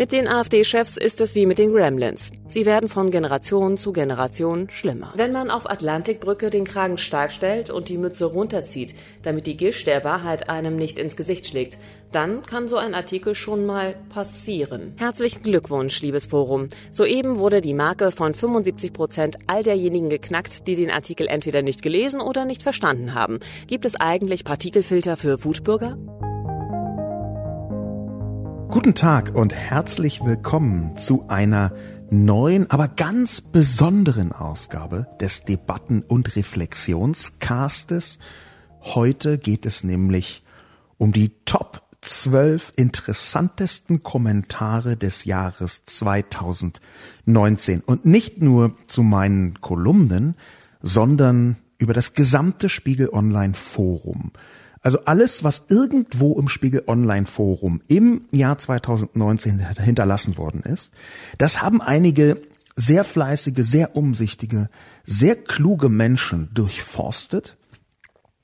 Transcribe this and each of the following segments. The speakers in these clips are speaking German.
Mit den AfD-Chefs ist es wie mit den Gremlins. Sie werden von Generation zu Generation schlimmer. Wenn man auf Atlantikbrücke den Kragen stark stellt und die Mütze runterzieht, damit die Gischt der Wahrheit einem nicht ins Gesicht schlägt, dann kann so ein Artikel schon mal passieren. Herzlichen Glückwunsch, liebes Forum. Soeben wurde die Marke von 75 Prozent all derjenigen geknackt, die den Artikel entweder nicht gelesen oder nicht verstanden haben. Gibt es eigentlich Partikelfilter für Wutbürger? Guten Tag und herzlich willkommen zu einer neuen, aber ganz besonderen Ausgabe des Debatten- und Reflexionscastes. Heute geht es nämlich um die Top 12 interessantesten Kommentare des Jahres 2019 und nicht nur zu meinen Kolumnen, sondern über das gesamte Spiegel Online Forum. Also alles, was irgendwo im Spiegel Online Forum im Jahr 2019 hinterlassen worden ist, das haben einige sehr fleißige, sehr umsichtige, sehr kluge Menschen durchforstet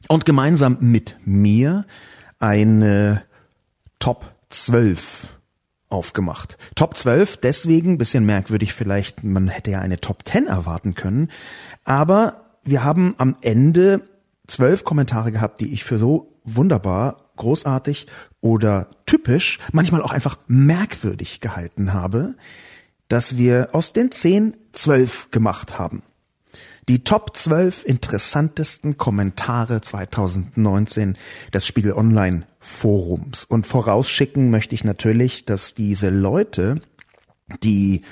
und gemeinsam mit mir eine Top 12 aufgemacht. Top 12, deswegen, bisschen merkwürdig vielleicht, man hätte ja eine Top 10 erwarten können, aber wir haben am Ende zwölf Kommentare gehabt, die ich für so wunderbar, großartig oder typisch, manchmal auch einfach merkwürdig gehalten habe, dass wir aus den zehn zwölf gemacht haben. Die Top 12 interessantesten Kommentare 2019 des Spiegel Online Forums. Und vorausschicken möchte ich natürlich, dass diese Leute die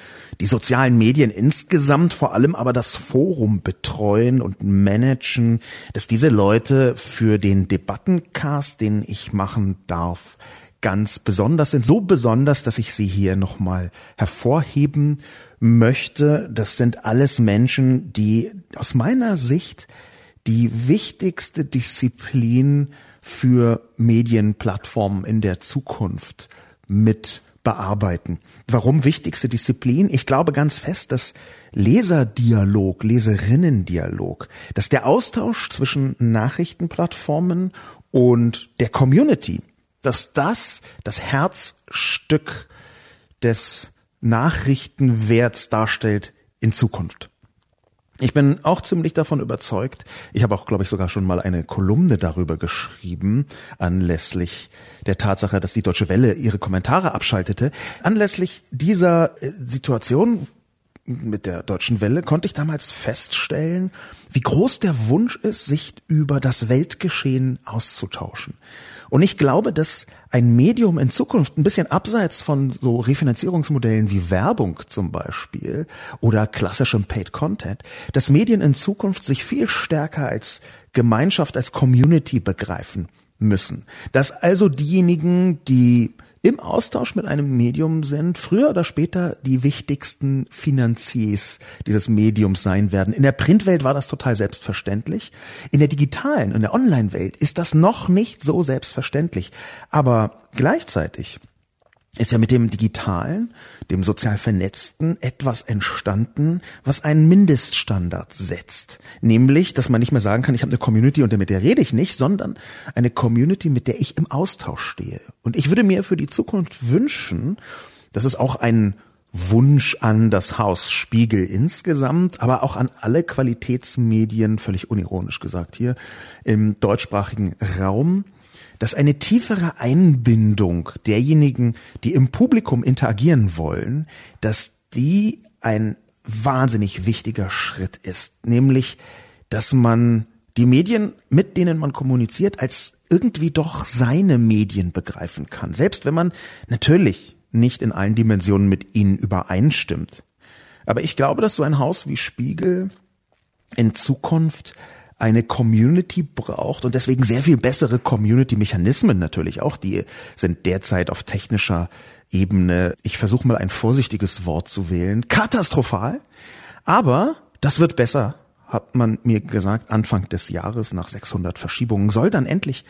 die sozialen Medien insgesamt, vor allem aber das Forum betreuen und managen, dass diese Leute für den Debattencast, den ich machen darf, ganz besonders sind. So besonders, dass ich sie hier nochmal hervorheben möchte. Das sind alles Menschen, die aus meiner Sicht die wichtigste Disziplin für Medienplattformen in der Zukunft mit bearbeiten. Warum wichtigste Disziplin? Ich glaube ganz fest, dass Leserdialog, Leserinnendialog, dass der Austausch zwischen Nachrichtenplattformen und der Community, dass das das Herzstück des Nachrichtenwerts darstellt in Zukunft. Ich bin auch ziemlich davon überzeugt. Ich habe auch, glaube ich, sogar schon mal eine Kolumne darüber geschrieben, anlässlich der Tatsache, dass die Deutsche Welle ihre Kommentare abschaltete. Anlässlich dieser äh, Situation mit der Deutschen Welle konnte ich damals feststellen, wie groß der Wunsch ist, sich über das Weltgeschehen auszutauschen. Und ich glaube, dass ein Medium in Zukunft ein bisschen abseits von so Refinanzierungsmodellen wie Werbung zum Beispiel oder klassischem Paid Content, dass Medien in Zukunft sich viel stärker als Gemeinschaft, als Community begreifen müssen. Dass also diejenigen, die im Austausch mit einem Medium sind, früher oder später die wichtigsten Finanziers dieses Mediums sein werden. In der Printwelt war das total selbstverständlich. In der digitalen, in der Online-Welt ist das noch nicht so selbstverständlich. Aber gleichzeitig ist ja mit dem Digitalen, dem sozial Vernetzten etwas entstanden, was einen Mindeststandard setzt. Nämlich, dass man nicht mehr sagen kann, ich habe eine Community und mit der rede ich nicht, sondern eine Community, mit der ich im Austausch stehe. Und ich würde mir für die Zukunft wünschen, dass es auch ein Wunsch an das Haus Spiegel insgesamt, aber auch an alle Qualitätsmedien, völlig unironisch gesagt hier, im deutschsprachigen Raum, dass eine tiefere Einbindung derjenigen, die im Publikum interagieren wollen, dass die ein wahnsinnig wichtiger Schritt ist, nämlich, dass man die Medien, mit denen man kommuniziert, als irgendwie doch seine Medien begreifen kann, selbst wenn man natürlich nicht in allen Dimensionen mit ihnen übereinstimmt. Aber ich glaube, dass so ein Haus wie Spiegel in Zukunft eine Community braucht und deswegen sehr viel bessere Community-Mechanismen natürlich auch, die sind derzeit auf technischer Ebene, ich versuche mal ein vorsichtiges Wort zu wählen, katastrophal, aber das wird besser hat man mir gesagt, Anfang des Jahres nach 600 Verschiebungen soll dann endlich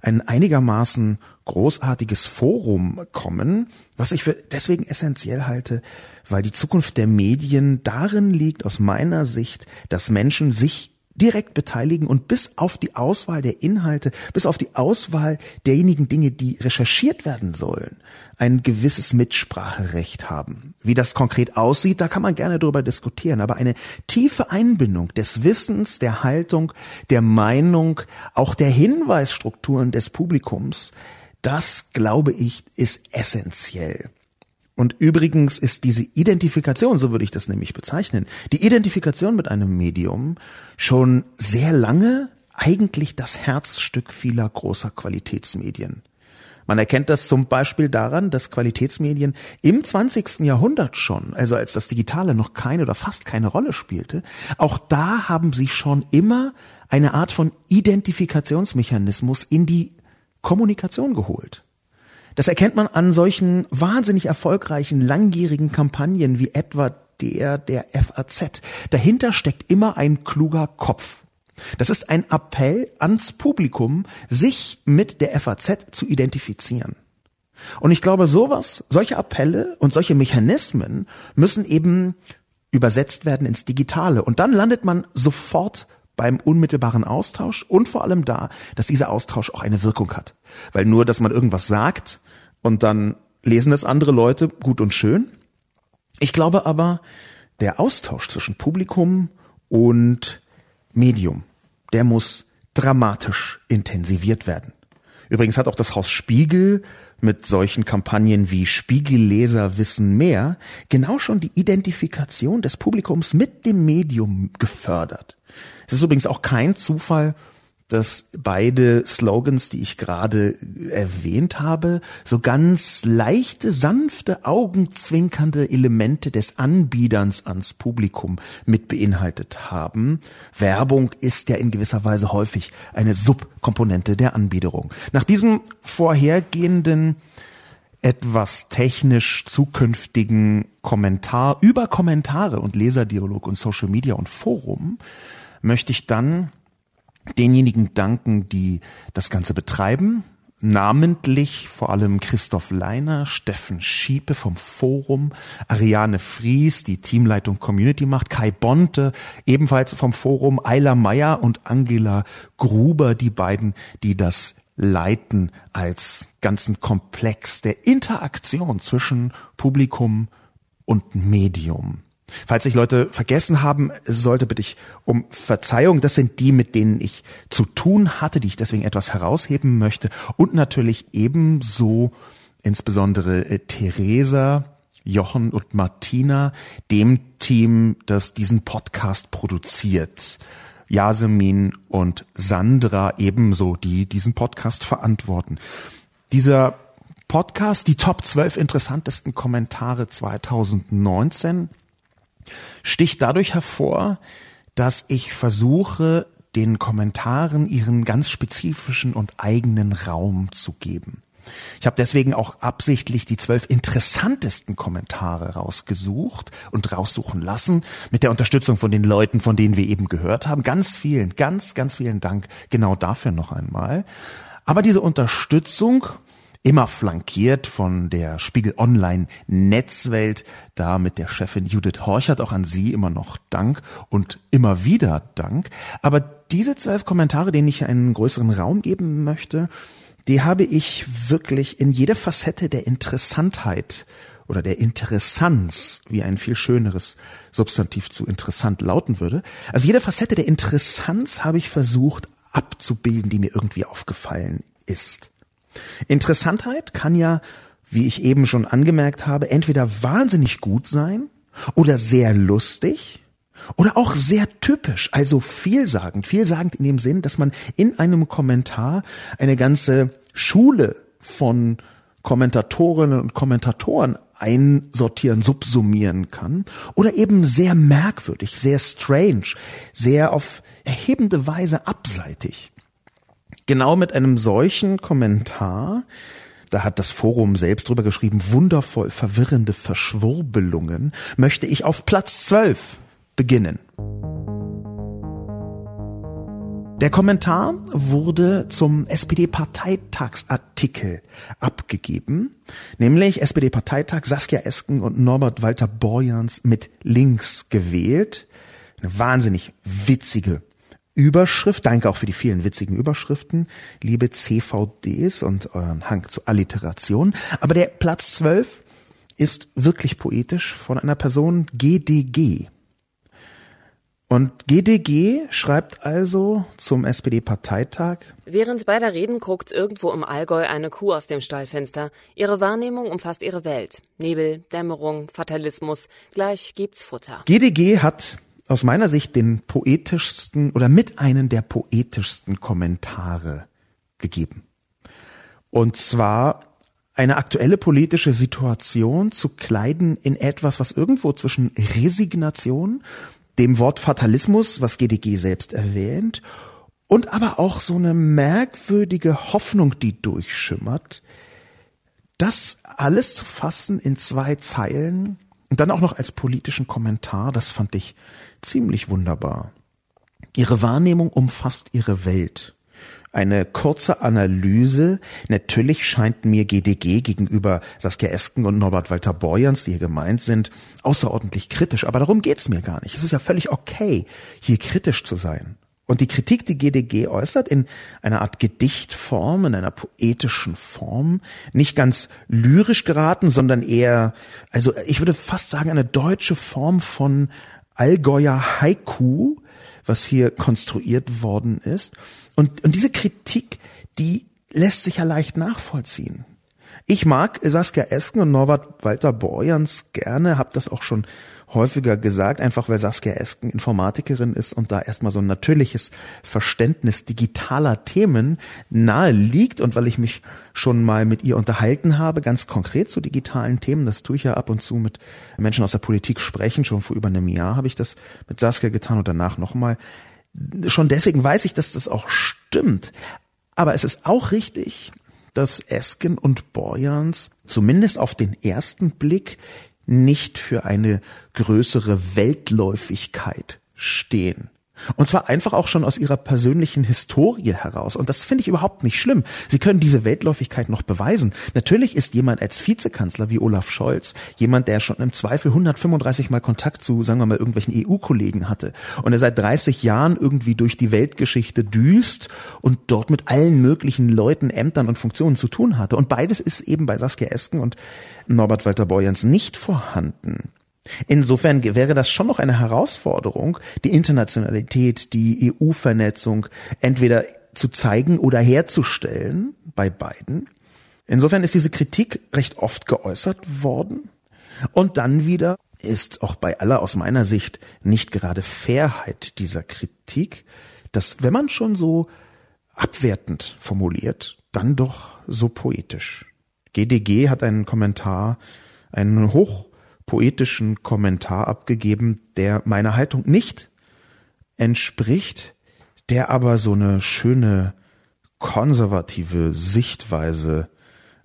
ein einigermaßen großartiges Forum kommen, was ich für deswegen essentiell halte, weil die Zukunft der Medien darin liegt, aus meiner Sicht, dass Menschen sich direkt beteiligen und bis auf die Auswahl der Inhalte, bis auf die Auswahl derjenigen Dinge, die recherchiert werden sollen, ein gewisses Mitspracherecht haben. Wie das konkret aussieht, da kann man gerne darüber diskutieren, aber eine tiefe Einbindung des Wissens, der Haltung, der Meinung, auch der Hinweisstrukturen des Publikums, das, glaube ich, ist essentiell. Und übrigens ist diese Identifikation, so würde ich das nämlich bezeichnen, die Identifikation mit einem Medium schon sehr lange eigentlich das Herzstück vieler großer Qualitätsmedien. Man erkennt das zum Beispiel daran, dass Qualitätsmedien im 20. Jahrhundert schon, also als das Digitale noch keine oder fast keine Rolle spielte, auch da haben sie schon immer eine Art von Identifikationsmechanismus in die Kommunikation geholt. Das erkennt man an solchen wahnsinnig erfolgreichen, langjährigen Kampagnen wie etwa der der FAZ. Dahinter steckt immer ein kluger Kopf. Das ist ein Appell ans Publikum, sich mit der FAZ zu identifizieren. Und ich glaube, sowas, solche Appelle und solche Mechanismen müssen eben übersetzt werden ins Digitale. Und dann landet man sofort beim unmittelbaren Austausch und vor allem da, dass dieser Austausch auch eine Wirkung hat. Weil nur, dass man irgendwas sagt, und dann lesen es andere Leute gut und schön. Ich glaube aber, der Austausch zwischen Publikum und Medium, der muss dramatisch intensiviert werden. Übrigens hat auch das Haus Spiegel mit solchen Kampagnen wie Spiegelleser wissen mehr genau schon die Identifikation des Publikums mit dem Medium gefördert. Es ist übrigens auch kein Zufall, dass beide Slogans, die ich gerade erwähnt habe, so ganz leichte, sanfte, augenzwinkernde Elemente des Anbiederns ans Publikum mit beinhaltet haben. Werbung ist ja in gewisser Weise häufig eine Subkomponente der Anbiederung. Nach diesem vorhergehenden etwas technisch zukünftigen Kommentar über Kommentare und Leserdialog und Social Media und Forum möchte ich dann denjenigen danken, die das Ganze betreiben, namentlich vor allem Christoph Leiner, Steffen Schiepe vom Forum, Ariane Fries, die Teamleitung Community macht, Kai Bonte, ebenfalls vom Forum, Ayla Meyer und Angela Gruber, die beiden, die das leiten als ganzen Komplex der Interaktion zwischen Publikum und Medium. Falls sich Leute vergessen haben, sollte bitte ich um Verzeihung. Das sind die, mit denen ich zu tun hatte, die ich deswegen etwas herausheben möchte. Und natürlich ebenso insbesondere äh, Theresa, Jochen und Martina, dem Team, das diesen Podcast produziert. Yasemin und Sandra ebenso, die diesen Podcast verantworten. Dieser Podcast, die Top 12 interessantesten Kommentare 2019, sticht dadurch hervor, dass ich versuche, den Kommentaren ihren ganz spezifischen und eigenen Raum zu geben. Ich habe deswegen auch absichtlich die zwölf interessantesten Kommentare rausgesucht und raussuchen lassen, mit der Unterstützung von den Leuten, von denen wir eben gehört haben. Ganz vielen, ganz, ganz vielen Dank genau dafür noch einmal. Aber diese Unterstützung immer flankiert von der Spiegel Online Netzwelt, da mit der Chefin Judith Horchert, auch an sie immer noch Dank und immer wieder Dank. Aber diese zwölf Kommentare, denen ich einen größeren Raum geben möchte, die habe ich wirklich in jede Facette der Interessantheit oder der Interessanz, wie ein viel schöneres Substantiv zu interessant lauten würde. Also jede Facette der Interessanz habe ich versucht abzubilden, die mir irgendwie aufgefallen ist. Interessantheit kann ja, wie ich eben schon angemerkt habe, entweder wahnsinnig gut sein oder sehr lustig oder auch sehr typisch, also vielsagend. Vielsagend in dem Sinn, dass man in einem Kommentar eine ganze Schule von Kommentatorinnen und Kommentatoren einsortieren, subsumieren kann oder eben sehr merkwürdig, sehr strange, sehr auf erhebende Weise abseitig. Genau mit einem solchen Kommentar, da hat das Forum selbst drüber geschrieben, wundervoll verwirrende Verschwurbelungen, möchte ich auf Platz 12 beginnen. Der Kommentar wurde zum SPD-Parteitagsartikel abgegeben, nämlich SPD-Parteitag Saskia Esken und Norbert Walter Borjans mit links gewählt. Eine wahnsinnig witzige Überschrift. Danke auch für die vielen witzigen Überschriften, liebe CVDs und euren Hang zur Alliteration. Aber der Platz 12 ist wirklich poetisch von einer Person GDG. Und GDG schreibt also zum SPD-Parteitag. Während beider Reden guckt irgendwo im Allgäu eine Kuh aus dem Stallfenster. Ihre Wahrnehmung umfasst ihre Welt. Nebel, Dämmerung, Fatalismus. Gleich gibt's Futter. GDG hat aus meiner Sicht den poetischsten oder mit einen der poetischsten Kommentare gegeben. Und zwar eine aktuelle politische Situation zu kleiden in etwas, was irgendwo zwischen Resignation dem Wort Fatalismus, was GDG selbst erwähnt, und aber auch so eine merkwürdige Hoffnung, die durchschimmert, das alles zu fassen in zwei Zeilen und dann auch noch als politischen Kommentar, das fand ich ziemlich wunderbar. Ihre Wahrnehmung umfasst ihre Welt eine kurze Analyse. Natürlich scheint mir GDG gegenüber Saskia Esken und Norbert Walter Borjans, die hier gemeint sind, außerordentlich kritisch. Aber darum geht's mir gar nicht. Es ist ja völlig okay, hier kritisch zu sein. Und die Kritik, die GDG äußert, in einer Art Gedichtform, in einer poetischen Form, nicht ganz lyrisch geraten, sondern eher, also ich würde fast sagen, eine deutsche Form von Allgäuer Haiku, was hier konstruiert worden ist. Und, und diese Kritik, die lässt sich ja leicht nachvollziehen. Ich mag Saskia Esken und Norbert Walter Borjans gerne, habe das auch schon häufiger gesagt, einfach weil Saskia Esken Informatikerin ist und da erstmal so ein natürliches Verständnis digitaler Themen nahe liegt und weil ich mich schon mal mit ihr unterhalten habe, ganz konkret zu digitalen Themen, das tue ich ja ab und zu mit Menschen aus der Politik sprechen, schon vor über einem Jahr habe ich das mit Saskia getan und danach nochmal. Schon deswegen weiß ich, dass das auch stimmt. Aber es ist auch richtig, dass Esken und Borjans zumindest auf den ersten Blick nicht für eine größere Weltläufigkeit stehen. Und zwar einfach auch schon aus ihrer persönlichen Historie heraus. Und das finde ich überhaupt nicht schlimm. Sie können diese Weltläufigkeit noch beweisen. Natürlich ist jemand als Vizekanzler wie Olaf Scholz jemand, der schon im Zweifel 135 Mal Kontakt zu, sagen wir mal, irgendwelchen EU-Kollegen hatte. Und er seit 30 Jahren irgendwie durch die Weltgeschichte düst und dort mit allen möglichen Leuten, Ämtern und Funktionen zu tun hatte. Und beides ist eben bei Saskia Esken und Norbert Walter Borjans nicht vorhanden. Insofern wäre das schon noch eine Herausforderung, die Internationalität, die EU-Vernetzung entweder zu zeigen oder herzustellen bei beiden. Insofern ist diese Kritik recht oft geäußert worden. Und dann wieder ist auch bei aller aus meiner Sicht nicht gerade Fairheit dieser Kritik, dass wenn man schon so abwertend formuliert, dann doch so poetisch. GDG hat einen Kommentar, einen hoch poetischen Kommentar abgegeben, der meiner Haltung nicht entspricht, der aber so eine schöne konservative Sichtweise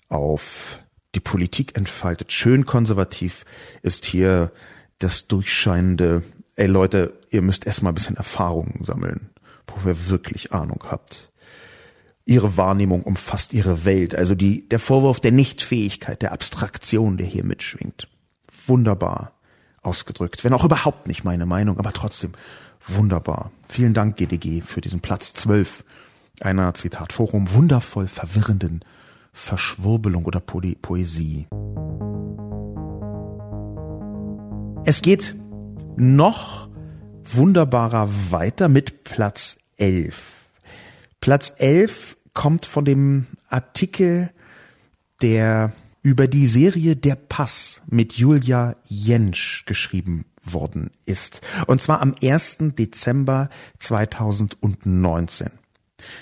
auf die Politik entfaltet. Schön konservativ ist hier das durchscheinende, ey Leute, ihr müsst erstmal ein bisschen Erfahrungen sammeln, wo ihr wirklich Ahnung habt. Ihre Wahrnehmung umfasst ihre Welt, also die, der Vorwurf der Nichtfähigkeit, der Abstraktion, der hier mitschwingt wunderbar ausgedrückt. Wenn auch überhaupt nicht meine Meinung, aber trotzdem wunderbar. Vielen Dank, GDG, für diesen Platz 12 einer, Zitat Forum, wundervoll verwirrenden Verschwurbelung oder po Poesie. Es geht noch wunderbarer weiter mit Platz 11. Platz 11 kommt von dem Artikel, der über die Serie Der Pass mit Julia Jentsch geschrieben worden ist. Und zwar am 1. Dezember 2019.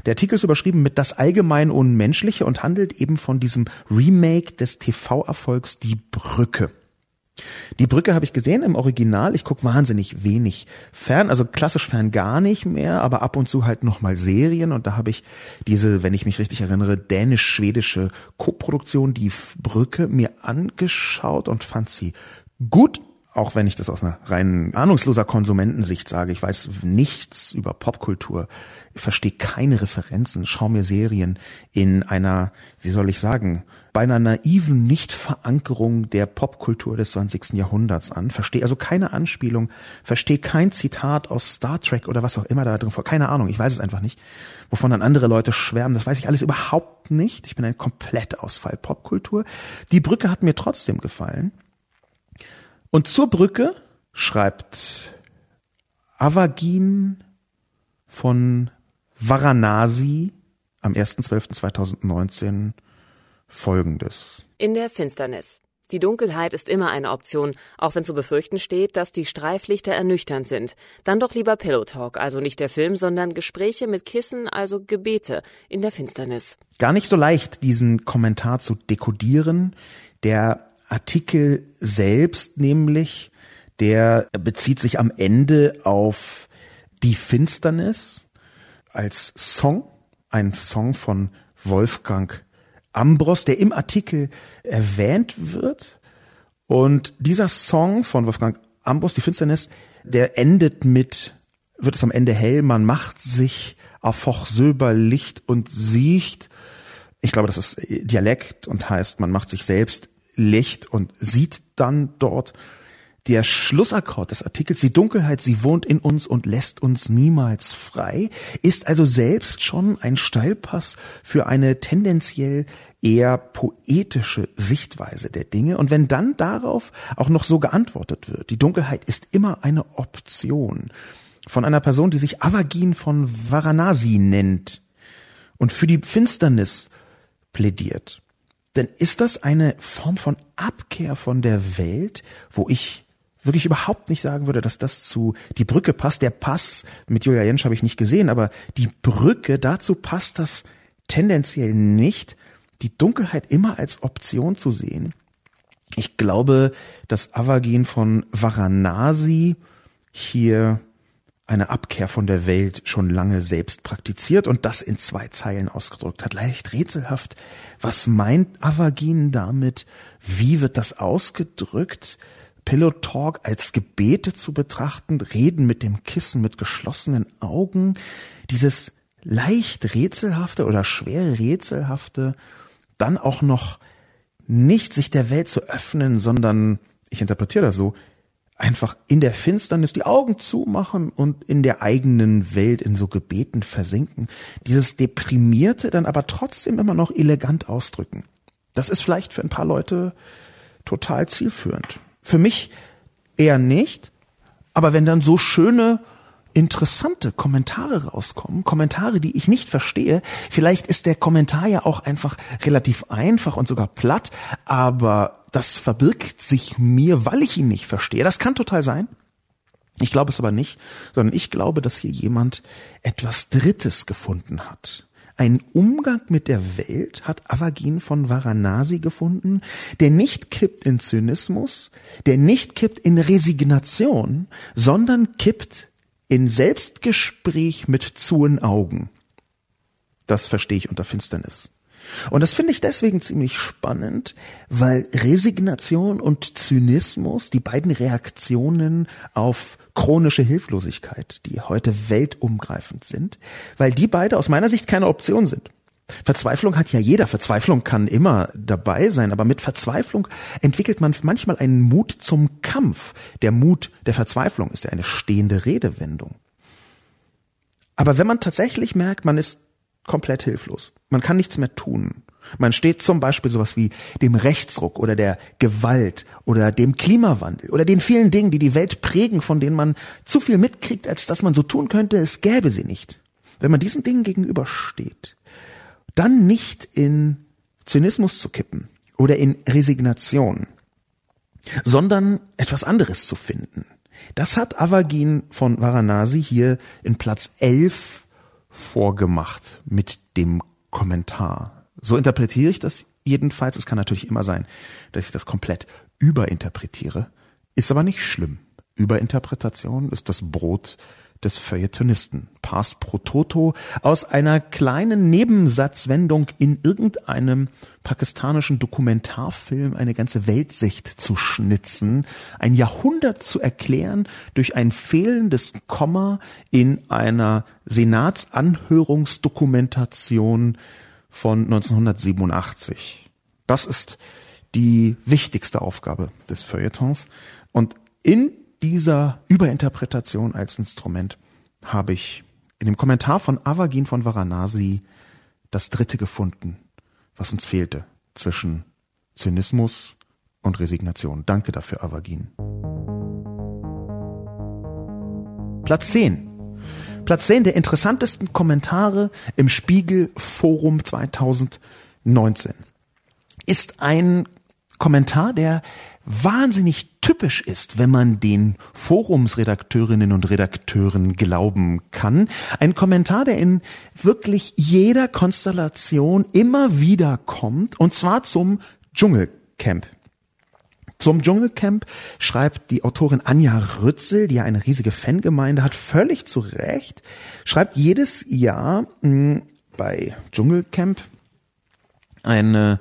Der Artikel ist überschrieben mit Das allgemein Unmenschliche und handelt eben von diesem Remake des TV-Erfolgs Die Brücke. Die Brücke habe ich gesehen im Original. Ich gucke wahnsinnig wenig fern, also klassisch fern gar nicht mehr, aber ab und zu halt nochmal Serien. Und da habe ich diese, wenn ich mich richtig erinnere, dänisch-schwedische Koproduktion, die Brücke, mir angeschaut und fand sie gut, auch wenn ich das aus einer rein ahnungsloser Konsumentensicht sage, ich weiß nichts über Popkultur, verstehe keine Referenzen, schaue mir Serien in einer, wie soll ich sagen, bei einer naiven Nichtverankerung der Popkultur des 20. Jahrhunderts an, verstehe also keine Anspielung, verstehe kein Zitat aus Star Trek oder was auch immer da drin vor, keine Ahnung, ich weiß es einfach nicht, wovon dann andere Leute schwärmen, das weiß ich alles überhaupt nicht, ich bin ein Komplettausfall Popkultur. Die Brücke hat mir trotzdem gefallen und zur Brücke schreibt Avagin von Varanasi am 1.12.2019 folgendes. In der Finsternis. Die Dunkelheit ist immer eine Option, auch wenn zu befürchten steht, dass die Streiflichter ernüchternd sind. Dann doch lieber Pillow Talk, also nicht der Film, sondern Gespräche mit Kissen, also Gebete in der Finsternis. Gar nicht so leicht, diesen Kommentar zu dekodieren. Der Artikel selbst nämlich, der bezieht sich am Ende auf die Finsternis als Song, ein Song von Wolfgang Ambros, der im Artikel erwähnt wird. Und dieser Song von Wolfgang Ambros, die Finsternis, der endet mit, wird es am Ende hell, man macht sich auf hoch Silber Licht und sieht. Ich glaube, das ist Dialekt und heißt, man macht sich selbst Licht und sieht dann dort der Schlussakkord des Artikels, die Dunkelheit, sie wohnt in uns und lässt uns niemals frei, ist also selbst schon ein Steilpass für eine tendenziell eher poetische Sichtweise der Dinge. Und wenn dann darauf auch noch so geantwortet wird, die Dunkelheit ist immer eine Option von einer Person, die sich Avagin von Varanasi nennt und für die Finsternis plädiert, dann ist das eine Form von Abkehr von der Welt, wo ich wirklich überhaupt nicht sagen würde, dass das zu die Brücke passt. Der Pass mit Julia Jentsch habe ich nicht gesehen, aber die Brücke, dazu passt das tendenziell nicht, die Dunkelheit immer als Option zu sehen. Ich glaube, dass Avagin von Varanasi hier eine Abkehr von der Welt schon lange selbst praktiziert und das in zwei Zeilen ausgedrückt hat. Leicht rätselhaft. Was meint Avagin damit? Wie wird das ausgedrückt? Pillow Talk als Gebete zu betrachten, reden mit dem Kissen mit geschlossenen Augen, dieses leicht rätselhafte oder schwer rätselhafte, dann auch noch nicht sich der Welt zu öffnen, sondern, ich interpretiere das so, einfach in der Finsternis die Augen zumachen und in der eigenen Welt in so Gebeten versinken. Dieses Deprimierte dann aber trotzdem immer noch elegant ausdrücken. Das ist vielleicht für ein paar Leute total zielführend. Für mich eher nicht, aber wenn dann so schöne interessante Kommentare rauskommen, Kommentare, die ich nicht verstehe. Vielleicht ist der Kommentar ja auch einfach relativ einfach und sogar platt, aber das verbirgt sich mir, weil ich ihn nicht verstehe. Das kann total sein. Ich glaube es aber nicht, sondern ich glaube, dass hier jemand etwas Drittes gefunden hat. Ein Umgang mit der Welt hat Avagin von Varanasi gefunden, der nicht kippt in Zynismus, der nicht kippt in Resignation, sondern kippt in Selbstgespräch mit zuen Augen. Das verstehe ich unter Finsternis. Und das finde ich deswegen ziemlich spannend, weil Resignation und Zynismus, die beiden Reaktionen auf chronische Hilflosigkeit, die heute weltumgreifend sind, weil die beide aus meiner Sicht keine Option sind. Verzweiflung hat ja jeder. Verzweiflung kann immer dabei sein, aber mit Verzweiflung entwickelt man manchmal einen Mut zum Kampf. Der Mut der Verzweiflung ist ja eine stehende Redewendung. Aber wenn man tatsächlich merkt, man ist komplett hilflos, man kann nichts mehr tun, man steht zum Beispiel sowas wie dem Rechtsruck oder der Gewalt oder dem Klimawandel oder den vielen Dingen, die die Welt prägen, von denen man zu viel mitkriegt, als dass man so tun könnte, es gäbe sie nicht. Wenn man diesen Dingen gegenübersteht, dann nicht in Zynismus zu kippen oder in Resignation, sondern etwas anderes zu finden. Das hat Avagin von Varanasi hier in Platz 11 vorgemacht mit dem Kommentar. So interpretiere ich das jedenfalls. Es kann natürlich immer sein, dass ich das komplett überinterpretiere. Ist aber nicht schlimm. Überinterpretation ist das Brot des Feuilletonisten. Pars pro toto aus einer kleinen Nebensatzwendung in irgendeinem pakistanischen Dokumentarfilm eine ganze Weltsicht zu schnitzen, ein Jahrhundert zu erklären durch ein fehlendes Komma in einer Senatsanhörungsdokumentation von 1987. Das ist die wichtigste Aufgabe des Feuilletons. Und in dieser Überinterpretation als Instrument habe ich in dem Kommentar von Avagin von Varanasi das dritte gefunden, was uns fehlte zwischen Zynismus und Resignation. Danke dafür, Avagin. Platz 10. Platz 10 der interessantesten Kommentare im Spiegel Forum 2019 ist ein Kommentar, der wahnsinnig typisch ist, wenn man den Forumsredakteurinnen und Redakteuren glauben kann. Ein Kommentar, der in wirklich jeder Konstellation immer wieder kommt, und zwar zum Dschungelcamp. Zum Dschungelcamp schreibt die Autorin Anja Rützel, die ja eine riesige Fangemeinde hat, völlig zu Recht, schreibt jedes Jahr mh, hm, bei Dschungelcamp eine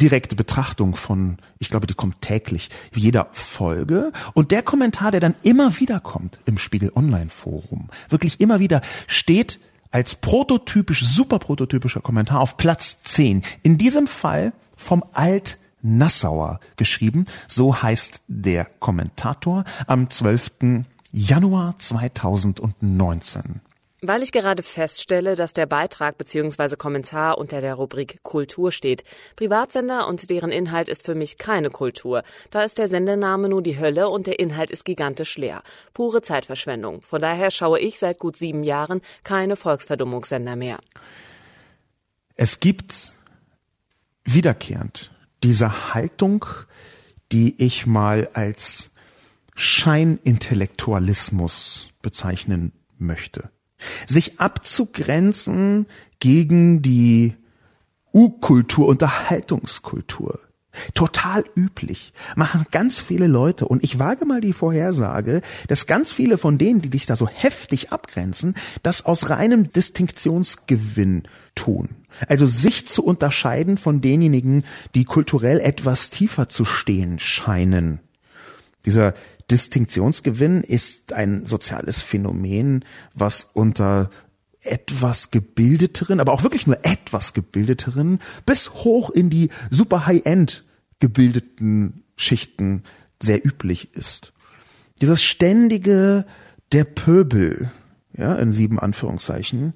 direkte Betrachtung von, ich glaube, die kommt täglich, jeder Folge. Und der Kommentar, der dann immer wieder kommt im Spiegel Online Forum, wirklich immer wieder, steht als prototypisch, super prototypischer Kommentar auf Platz 10. In diesem Fall vom Alt Nassauer geschrieben. So heißt der Kommentator am 12. Januar 2019. Weil ich gerade feststelle, dass der Beitrag bzw. Kommentar unter der Rubrik Kultur steht. Privatsender und deren Inhalt ist für mich keine Kultur. Da ist der Sendename nur die Hölle und der Inhalt ist gigantisch leer. Pure Zeitverschwendung. Von daher schaue ich seit gut sieben Jahren keine Volksverdummungssender mehr. Es gibt wiederkehrend diese Haltung, die ich mal als Scheinintellektualismus bezeichnen möchte sich abzugrenzen gegen die U-Kultur, Unterhaltungskultur. Total üblich. Machen ganz viele Leute. Und ich wage mal die Vorhersage, dass ganz viele von denen, die dich da so heftig abgrenzen, das aus reinem Distinktionsgewinn tun. Also sich zu unterscheiden von denjenigen, die kulturell etwas tiefer zu stehen scheinen. Dieser Distinktionsgewinn ist ein soziales Phänomen, was unter etwas gebildeteren, aber auch wirklich nur etwas gebildeteren bis hoch in die super High-End gebildeten Schichten sehr üblich ist. Dieses ständige der Pöbel, ja, in sieben Anführungszeichen,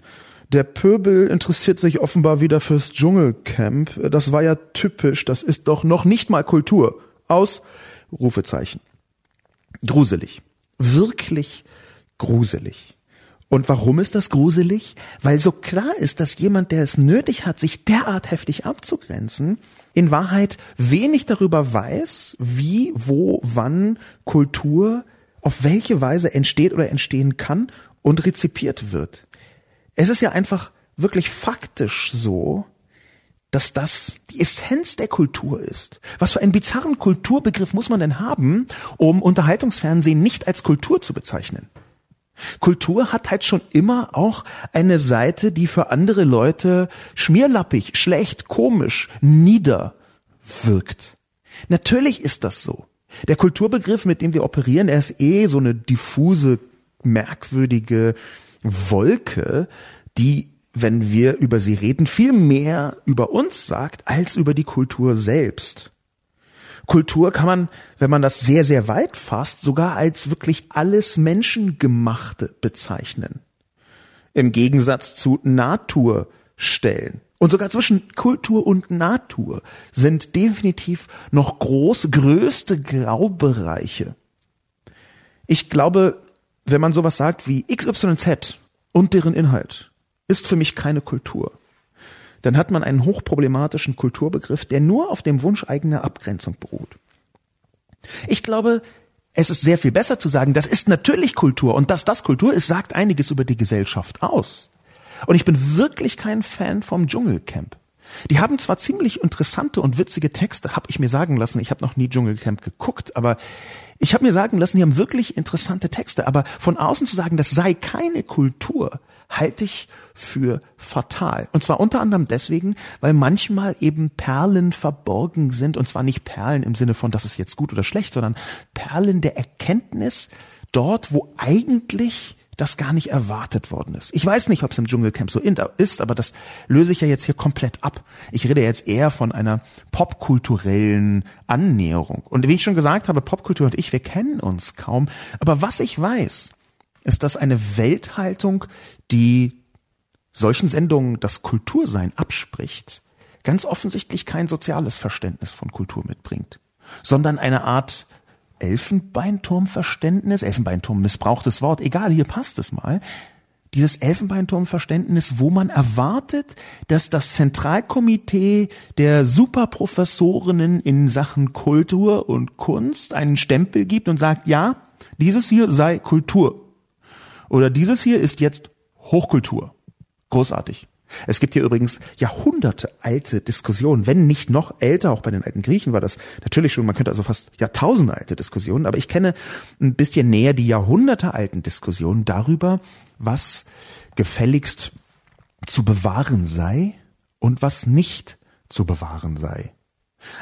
der Pöbel interessiert sich offenbar wieder fürs Dschungelcamp. Das war ja typisch, das ist doch noch nicht mal Kultur. Aus Rufezeichen gruselig. Wirklich gruselig. Und warum ist das gruselig? Weil so klar ist, dass jemand, der es nötig hat, sich derart heftig abzugrenzen, in Wahrheit wenig darüber weiß, wie, wo, wann Kultur auf welche Weise entsteht oder entstehen kann und rezipiert wird. Es ist ja einfach wirklich faktisch so, dass das die Essenz der Kultur ist. Was für einen bizarren Kulturbegriff muss man denn haben, um Unterhaltungsfernsehen nicht als Kultur zu bezeichnen? Kultur hat halt schon immer auch eine Seite, die für andere Leute schmierlappig, schlecht, komisch, nieder wirkt. Natürlich ist das so. Der Kulturbegriff, mit dem wir operieren, er ist eh so eine diffuse, merkwürdige Wolke, die wenn wir über sie reden, viel mehr über uns sagt als über die Kultur selbst. Kultur kann man, wenn man das sehr, sehr weit fasst, sogar als wirklich alles Menschengemachte bezeichnen. Im Gegensatz zu Natur stellen. Und sogar zwischen Kultur und Natur sind definitiv noch groß, größte Graubereiche. Ich glaube, wenn man sowas sagt wie XYZ und deren Inhalt, ist für mich keine Kultur. Dann hat man einen hochproblematischen Kulturbegriff, der nur auf dem Wunsch eigener Abgrenzung beruht. Ich glaube, es ist sehr viel besser zu sagen, das ist natürlich Kultur und dass das Kultur ist, sagt einiges über die Gesellschaft aus. Und ich bin wirklich kein Fan vom Dschungelcamp. Die haben zwar ziemlich interessante und witzige Texte, habe ich mir sagen lassen. Ich habe noch nie Dschungelcamp geguckt, aber ich habe mir sagen lassen, die haben wirklich interessante Texte. Aber von außen zu sagen, das sei keine Kultur, halte ich für fatal. Und zwar unter anderem deswegen, weil manchmal eben Perlen verborgen sind. Und zwar nicht Perlen im Sinne von, das ist jetzt gut oder schlecht, sondern Perlen der Erkenntnis dort, wo eigentlich das gar nicht erwartet worden ist. Ich weiß nicht, ob es im Dschungelcamp so ist, aber das löse ich ja jetzt hier komplett ab. Ich rede jetzt eher von einer popkulturellen Annäherung. Und wie ich schon gesagt habe, Popkultur und ich, wir kennen uns kaum. Aber was ich weiß, ist, dass eine Welthaltung, die solchen Sendungen das Kultursein abspricht, ganz offensichtlich kein soziales Verständnis von Kultur mitbringt, sondern eine Art Elfenbeinturmverständnis, Elfenbeinturm missbrauchtes Wort, egal, hier passt es mal, dieses Elfenbeinturmverständnis, wo man erwartet, dass das Zentralkomitee der Superprofessorinnen in Sachen Kultur und Kunst einen Stempel gibt und sagt, ja, dieses hier sei Kultur. Oder dieses hier ist jetzt Hochkultur. Großartig. Es gibt hier übrigens Jahrhunderte alte Diskussionen, wenn nicht noch älter, auch bei den alten Griechen war das natürlich schon, man könnte also fast Jahrtausende alte Diskussionen, aber ich kenne ein bisschen näher die Jahrhunderte alten Diskussionen darüber, was gefälligst zu bewahren sei und was nicht zu bewahren sei.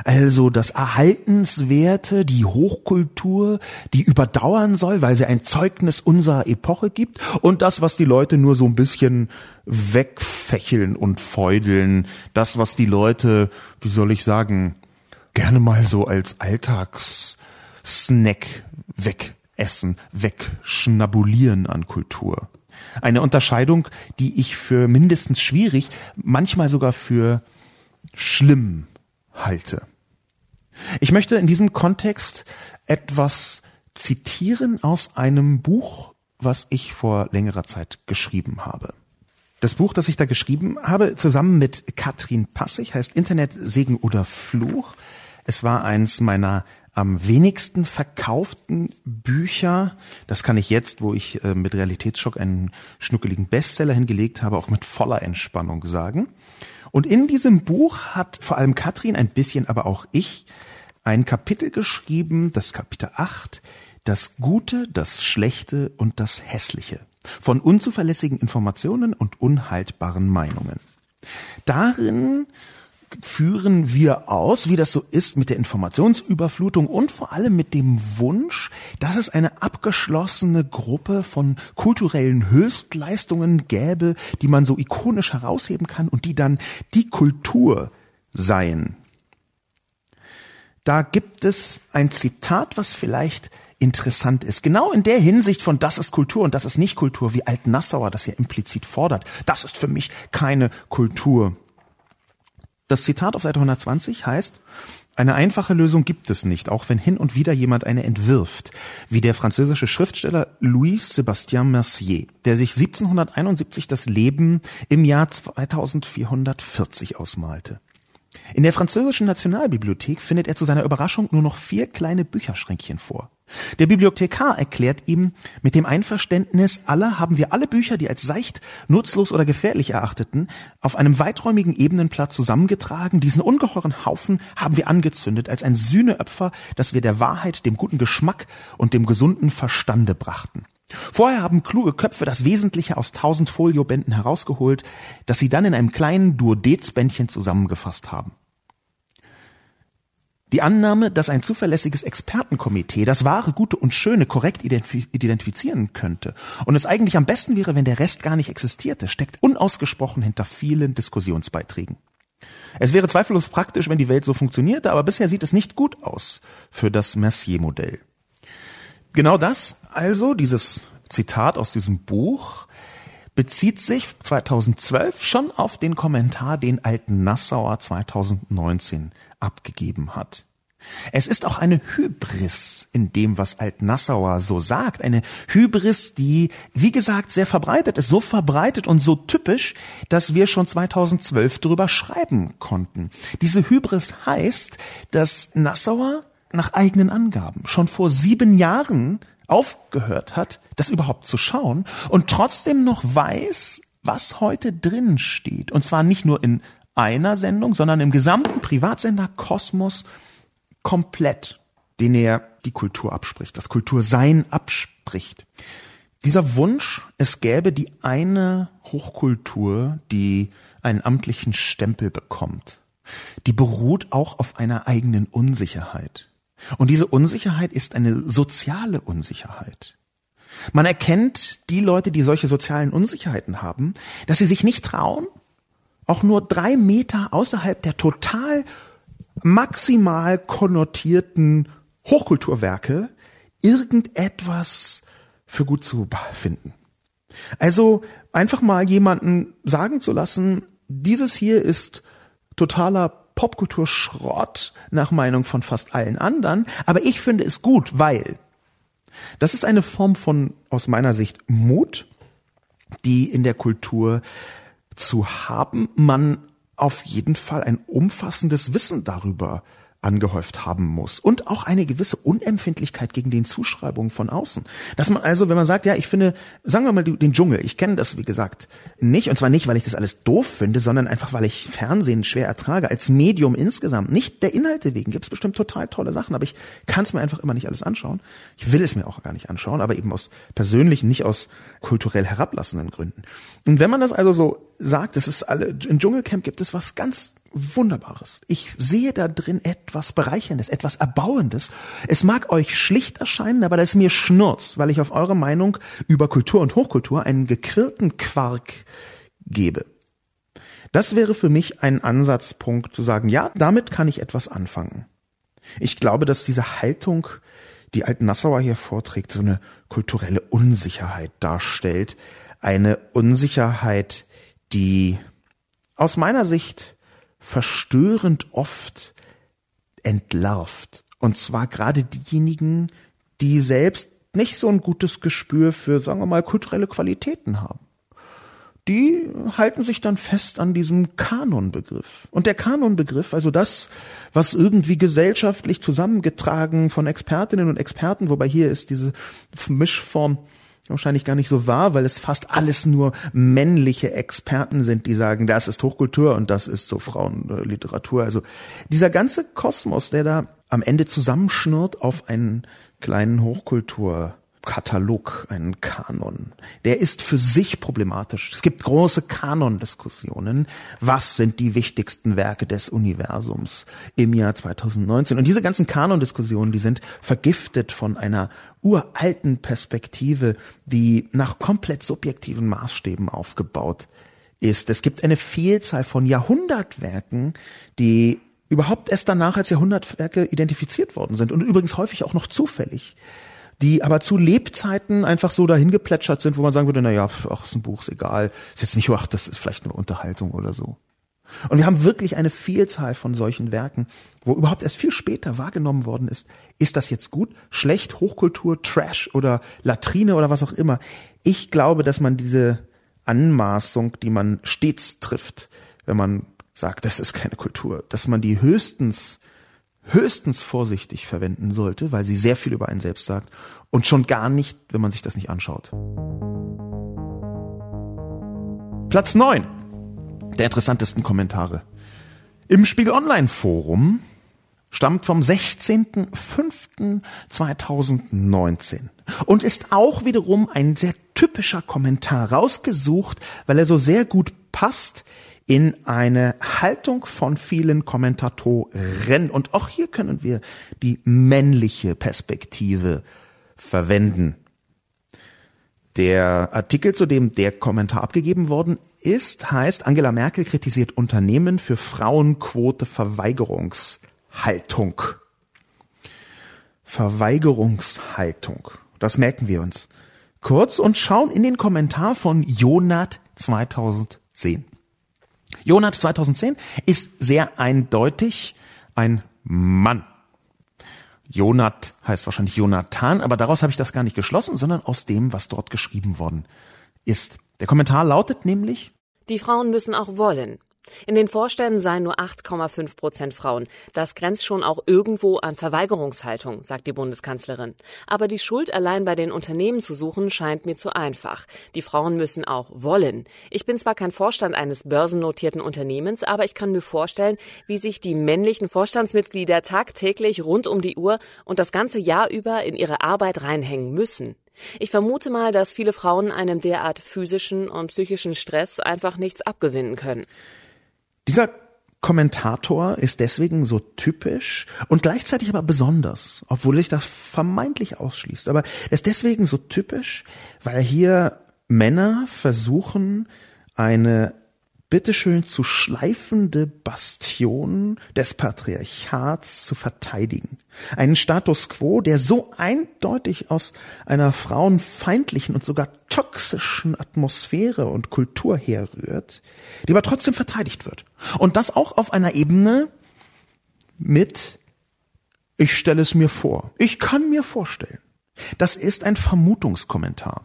Also das Erhaltenswerte, die Hochkultur, die überdauern soll, weil sie ein Zeugnis unserer Epoche gibt und das, was die Leute nur so ein bisschen wegfächeln und feudeln, das, was die Leute, wie soll ich sagen, gerne mal so als Alltagssnack wegessen, wegschnabulieren an Kultur. Eine Unterscheidung, die ich für mindestens schwierig, manchmal sogar für schlimm halte. Ich möchte in diesem Kontext etwas zitieren aus einem Buch, was ich vor längerer Zeit geschrieben habe. Das Buch, das ich da geschrieben habe, zusammen mit Katrin Passig, heißt Internet Segen oder Fluch. Es war eins meiner am wenigsten verkauften Bücher. Das kann ich jetzt, wo ich äh, mit Realitätsschock einen schnuckeligen Bestseller hingelegt habe, auch mit voller Entspannung sagen. Und in diesem Buch hat vor allem Katrin, ein bisschen aber auch ich, ein Kapitel geschrieben, das Kapitel 8, das Gute, das Schlechte und das Hässliche von unzuverlässigen Informationen und unhaltbaren Meinungen. Darin führen wir aus, wie das so ist mit der Informationsüberflutung und vor allem mit dem Wunsch, dass es eine abgeschlossene Gruppe von kulturellen Höchstleistungen gäbe, die man so ikonisch herausheben kann und die dann die Kultur seien. Da gibt es ein Zitat, was vielleicht interessant ist. Genau in der Hinsicht von das ist Kultur und das ist nicht Kultur, wie Alt-Nassauer das ja implizit fordert. Das ist für mich keine Kultur. Das Zitat auf Seite 120 heißt, eine einfache Lösung gibt es nicht, auch wenn hin und wieder jemand eine entwirft, wie der französische Schriftsteller Louis Sébastien Mercier, der sich 1771 das Leben im Jahr 2440 ausmalte. In der französischen Nationalbibliothek findet er zu seiner Überraschung nur noch vier kleine Bücherschränkchen vor. Der Bibliothekar erklärt ihm, mit dem Einverständnis aller haben wir alle Bücher, die als seicht, nutzlos oder gefährlich erachteten, auf einem weiträumigen Ebenenplatz zusammengetragen. Diesen ungeheuren Haufen haben wir angezündet als ein Sühneopfer, das wir der Wahrheit, dem guten Geschmack und dem gesunden Verstande brachten. Vorher haben kluge Köpfe das Wesentliche aus tausend Foliobänden herausgeholt, das sie dann in einem kleinen Duodezbändchen zusammengefasst haben. Die Annahme, dass ein zuverlässiges Expertenkomitee das wahre, gute und schöne korrekt identifizieren könnte und es eigentlich am besten wäre, wenn der Rest gar nicht existierte, steckt unausgesprochen hinter vielen Diskussionsbeiträgen. Es wäre zweifellos praktisch, wenn die Welt so funktionierte, aber bisher sieht es nicht gut aus für das Mercier-Modell. Genau das also, dieses Zitat aus diesem Buch, bezieht sich 2012 schon auf den Kommentar, den Alten Nassauer 2019 abgegeben hat. Es ist auch eine Hybris in dem, was Alt-Nassauer so sagt. Eine Hybris, die, wie gesagt, sehr verbreitet ist. So verbreitet und so typisch, dass wir schon 2012 darüber schreiben konnten. Diese Hybris heißt, dass Nassauer nach eigenen Angaben schon vor sieben Jahren aufgehört hat, das überhaupt zu schauen und trotzdem noch weiß, was heute drin steht. Und zwar nicht nur in einer Sendung, sondern im gesamten Privatsender Kosmos komplett, den er die Kultur abspricht, das Kultursein abspricht. Dieser Wunsch, es gäbe die eine Hochkultur, die einen amtlichen Stempel bekommt, die beruht auch auf einer eigenen Unsicherheit. Und diese Unsicherheit ist eine soziale Unsicherheit. Man erkennt die Leute, die solche sozialen Unsicherheiten haben, dass sie sich nicht trauen, auch nur drei Meter außerhalb der total maximal konnotierten Hochkulturwerke irgendetwas für gut zu finden. Also einfach mal jemanden sagen zu lassen, dieses hier ist totaler Popkulturschrott nach Meinung von fast allen anderen, aber ich finde es gut, weil das ist eine Form von aus meiner Sicht Mut, die in der Kultur zu haben, man auf jeden Fall ein umfassendes Wissen darüber angehäuft haben muss und auch eine gewisse Unempfindlichkeit gegen den Zuschreibungen von außen. Dass man also, wenn man sagt, ja, ich finde, sagen wir mal den Dschungel, ich kenne das wie gesagt nicht und zwar nicht, weil ich das alles doof finde, sondern einfach, weil ich Fernsehen schwer ertrage als Medium insgesamt. Nicht der Inhalte wegen, gibt es bestimmt total tolle Sachen, aber ich kann es mir einfach immer nicht alles anschauen. Ich will es mir auch gar nicht anschauen, aber eben aus persönlichen, nicht aus kulturell herablassenden Gründen. Und wenn man das also so sagt, es ist alle, im Dschungelcamp gibt es was ganz Wunderbares. Ich sehe da drin etwas Bereicherndes, etwas Erbauendes. Es mag euch schlicht erscheinen, aber das ist mir Schnurz, weil ich auf eure Meinung über Kultur und Hochkultur einen gequirlten Quark gebe. Das wäre für mich ein Ansatzpunkt zu sagen, ja, damit kann ich etwas anfangen. Ich glaube, dass diese Haltung, die Alt Nassauer hier vorträgt, so eine kulturelle Unsicherheit darstellt. Eine Unsicherheit, die aus meiner Sicht verstörend oft entlarvt. Und zwar gerade diejenigen, die selbst nicht so ein gutes Gespür für, sagen wir mal, kulturelle Qualitäten haben. Die halten sich dann fest an diesem Kanonbegriff. Und der Kanonbegriff, also das, was irgendwie gesellschaftlich zusammengetragen von Expertinnen und Experten, wobei hier ist diese Mischform wahrscheinlich gar nicht so wahr, weil es fast alles nur männliche Experten sind, die sagen, das ist Hochkultur und das ist so Frauenliteratur. Also dieser ganze Kosmos, der da am Ende zusammenschnurrt auf einen kleinen Hochkultur Katalog, einen Kanon. Der ist für sich problematisch. Es gibt große Kanondiskussionen. Was sind die wichtigsten Werke des Universums im Jahr 2019? Und diese ganzen Kanondiskussionen, die sind vergiftet von einer uralten Perspektive, die nach komplett subjektiven Maßstäben aufgebaut ist. Es gibt eine Vielzahl von Jahrhundertwerken, die überhaupt erst danach als Jahrhundertwerke identifiziert worden sind und übrigens häufig auch noch zufällig die aber zu Lebzeiten einfach so dahin geplätschert sind, wo man sagen würde, na ja, ach, ist ein Buch, ist egal. Ist jetzt nicht, ach, das ist vielleicht eine Unterhaltung oder so. Und wir haben wirklich eine Vielzahl von solchen Werken, wo überhaupt erst viel später wahrgenommen worden ist, ist das jetzt gut, schlecht, Hochkultur, Trash oder Latrine oder was auch immer. Ich glaube, dass man diese Anmaßung, die man stets trifft, wenn man sagt, das ist keine Kultur, dass man die höchstens höchstens vorsichtig verwenden sollte, weil sie sehr viel über einen selbst sagt und schon gar nicht, wenn man sich das nicht anschaut. Platz 9 der interessantesten Kommentare. Im Spiegel Online Forum stammt vom 16.05.2019 und ist auch wiederum ein sehr typischer Kommentar rausgesucht, weil er so sehr gut passt in eine Haltung von vielen Kommentatoren. Und auch hier können wir die männliche Perspektive verwenden. Der Artikel, zu dem der Kommentar abgegeben worden ist, heißt, Angela Merkel kritisiert Unternehmen für Frauenquote Verweigerungshaltung. Verweigerungshaltung. Das merken wir uns kurz und schauen in den Kommentar von Jonat 2010. Jonat 2010 ist sehr eindeutig ein Mann. Jonat heißt wahrscheinlich Jonathan, aber daraus habe ich das gar nicht geschlossen, sondern aus dem, was dort geschrieben worden ist. Der Kommentar lautet nämlich Die Frauen müssen auch wollen. In den Vorständen seien nur 8,5 Prozent Frauen. Das grenzt schon auch irgendwo an Verweigerungshaltung, sagt die Bundeskanzlerin. Aber die Schuld allein bei den Unternehmen zu suchen, scheint mir zu einfach. Die Frauen müssen auch wollen. Ich bin zwar kein Vorstand eines börsennotierten Unternehmens, aber ich kann mir vorstellen, wie sich die männlichen Vorstandsmitglieder tagtäglich rund um die Uhr und das ganze Jahr über in ihre Arbeit reinhängen müssen. Ich vermute mal, dass viele Frauen einem derart physischen und psychischen Stress einfach nichts abgewinnen können. Dieser Kommentator ist deswegen so typisch und gleichzeitig aber besonders, obwohl sich das vermeintlich ausschließt. Aber er ist deswegen so typisch, weil hier Männer versuchen, eine bitteschön zu schleifende Bastion des Patriarchats zu verteidigen. Einen Status quo, der so eindeutig aus einer frauenfeindlichen und sogar toxischen Atmosphäre und Kultur herrührt, die aber trotzdem verteidigt wird. Und das auch auf einer Ebene mit ich stelle es mir vor. Ich kann mir vorstellen. Das ist ein Vermutungskommentar.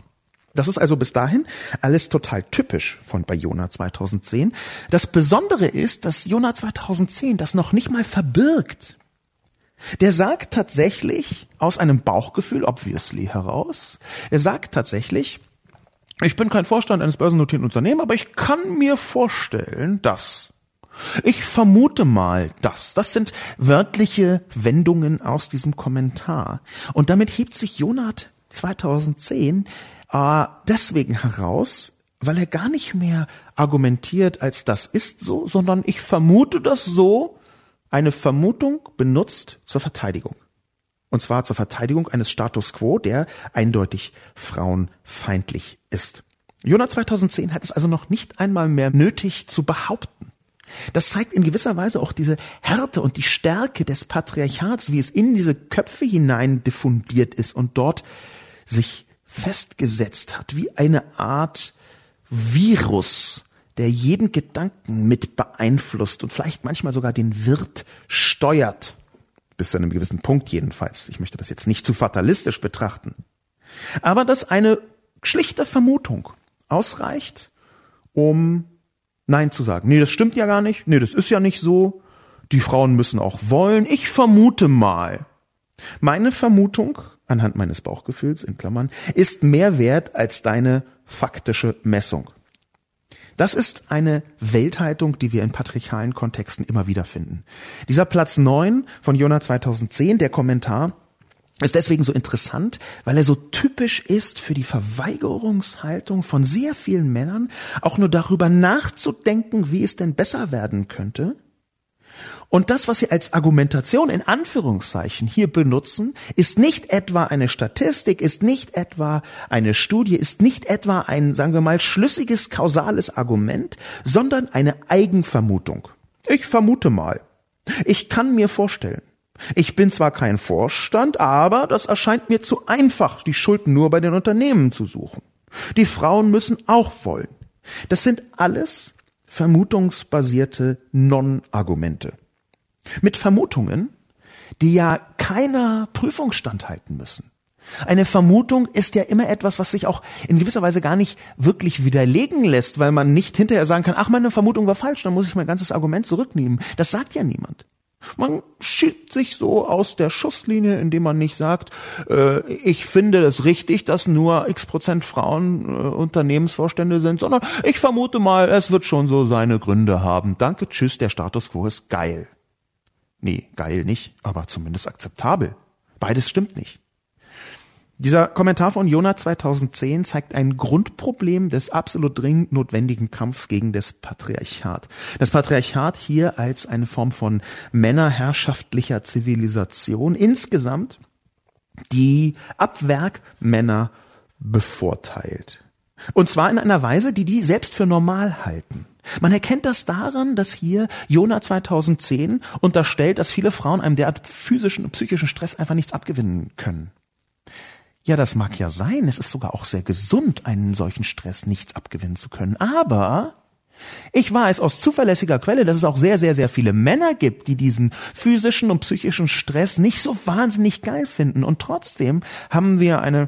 Das ist also bis dahin alles total typisch von bei Jona 2010. Das Besondere ist, dass Jona 2010 das noch nicht mal verbirgt. Der sagt tatsächlich aus einem Bauchgefühl, obviously heraus, er sagt tatsächlich, ich bin kein Vorstand eines börsennotierten Unternehmens, aber ich kann mir vorstellen, dass ich vermute mal das. Das sind wörtliche Wendungen aus diesem Kommentar. Und damit hebt sich Jonat 2010 äh, deswegen heraus, weil er gar nicht mehr argumentiert als das ist so, sondern ich vermute das so, eine Vermutung benutzt zur Verteidigung. Und zwar zur Verteidigung eines Status quo, der eindeutig frauenfeindlich ist. Jona 2010 hat es also noch nicht einmal mehr nötig zu behaupten. Das zeigt in gewisser Weise auch diese Härte und die Stärke des Patriarchats, wie es in diese Köpfe hinein diffundiert ist und dort sich festgesetzt hat, wie eine Art Virus, der jeden Gedanken mit beeinflusst und vielleicht manchmal sogar den Wirt steuert. Bis zu einem gewissen Punkt jedenfalls. Ich möchte das jetzt nicht zu fatalistisch betrachten. Aber dass eine schlichte Vermutung ausreicht, um Nein zu sagen. Nee, das stimmt ja gar nicht. Nee, das ist ja nicht so. Die Frauen müssen auch wollen. Ich vermute mal. Meine Vermutung anhand meines Bauchgefühls in Klammern, ist mehr wert als deine faktische Messung. Das ist eine Welthaltung, die wir in patriarchalen Kontexten immer wieder finden. Dieser Platz 9 von Jona 2010, der Kommentar, ist deswegen so interessant, weil er so typisch ist für die Verweigerungshaltung von sehr vielen Männern, auch nur darüber nachzudenken, wie es denn besser werden könnte, und das, was Sie als Argumentation in Anführungszeichen hier benutzen, ist nicht etwa eine Statistik, ist nicht etwa eine Studie, ist nicht etwa ein, sagen wir mal, schlüssiges kausales Argument, sondern eine Eigenvermutung. Ich vermute mal. Ich kann mir vorstellen. Ich bin zwar kein Vorstand, aber das erscheint mir zu einfach, die Schuld nur bei den Unternehmen zu suchen. Die Frauen müssen auch wollen. Das sind alles vermutungsbasierte Non-Argumente. Mit Vermutungen, die ja keiner Prüfung standhalten müssen. Eine Vermutung ist ja immer etwas, was sich auch in gewisser Weise gar nicht wirklich widerlegen lässt, weil man nicht hinterher sagen kann, ach, meine Vermutung war falsch, dann muss ich mein ganzes Argument zurücknehmen. Das sagt ja niemand. Man schiebt sich so aus der Schusslinie, indem man nicht sagt, äh, ich finde es richtig, dass nur x Prozent Frauen äh, Unternehmensvorstände sind, sondern ich vermute mal, es wird schon so seine Gründe haben. Danke, tschüss, der Status quo ist geil. Nee, geil nicht, aber zumindest akzeptabel. Beides stimmt nicht. Dieser Kommentar von Jona 2010 zeigt ein Grundproblem des absolut dringend notwendigen Kampfs gegen das Patriarchat. Das Patriarchat hier als eine Form von männerherrschaftlicher Zivilisation insgesamt, die ab Männer bevorteilt. Und zwar in einer Weise, die die selbst für normal halten. Man erkennt das daran, dass hier Jona 2010 unterstellt, dass viele Frauen einem derart physischen und psychischen Stress einfach nichts abgewinnen können. Ja, das mag ja sein. Es ist sogar auch sehr gesund, einen solchen Stress nichts abgewinnen zu können. Aber ich weiß aus zuverlässiger Quelle, dass es auch sehr, sehr, sehr viele Männer gibt, die diesen physischen und psychischen Stress nicht so wahnsinnig geil finden. Und trotzdem haben wir eine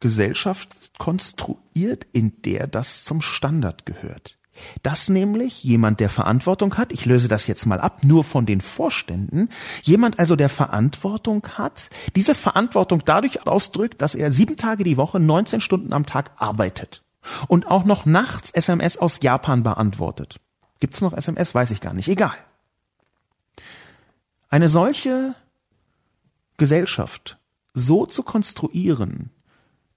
Gesellschaft konstruiert, in der das zum Standard gehört. dass nämlich jemand, der Verantwortung hat, ich löse das jetzt mal ab, nur von den Vorständen, jemand also, der Verantwortung hat, diese Verantwortung dadurch ausdrückt, dass er sieben Tage die Woche, 19 Stunden am Tag arbeitet und auch noch nachts SMS aus Japan beantwortet. Gibt's noch SMS? Weiß ich gar nicht. Egal. Eine solche Gesellschaft so zu konstruieren,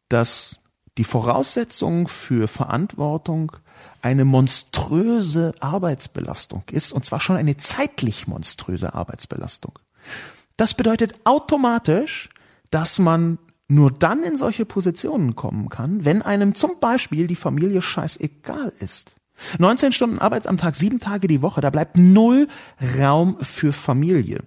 dass die Voraussetzung für Verantwortung eine monströse Arbeitsbelastung ist, und zwar schon eine zeitlich monströse Arbeitsbelastung. Das bedeutet automatisch, dass man nur dann in solche Positionen kommen kann, wenn einem zum Beispiel die Familie scheißegal ist. 19 Stunden Arbeit am Tag, sieben Tage die Woche, da bleibt null Raum für Familie.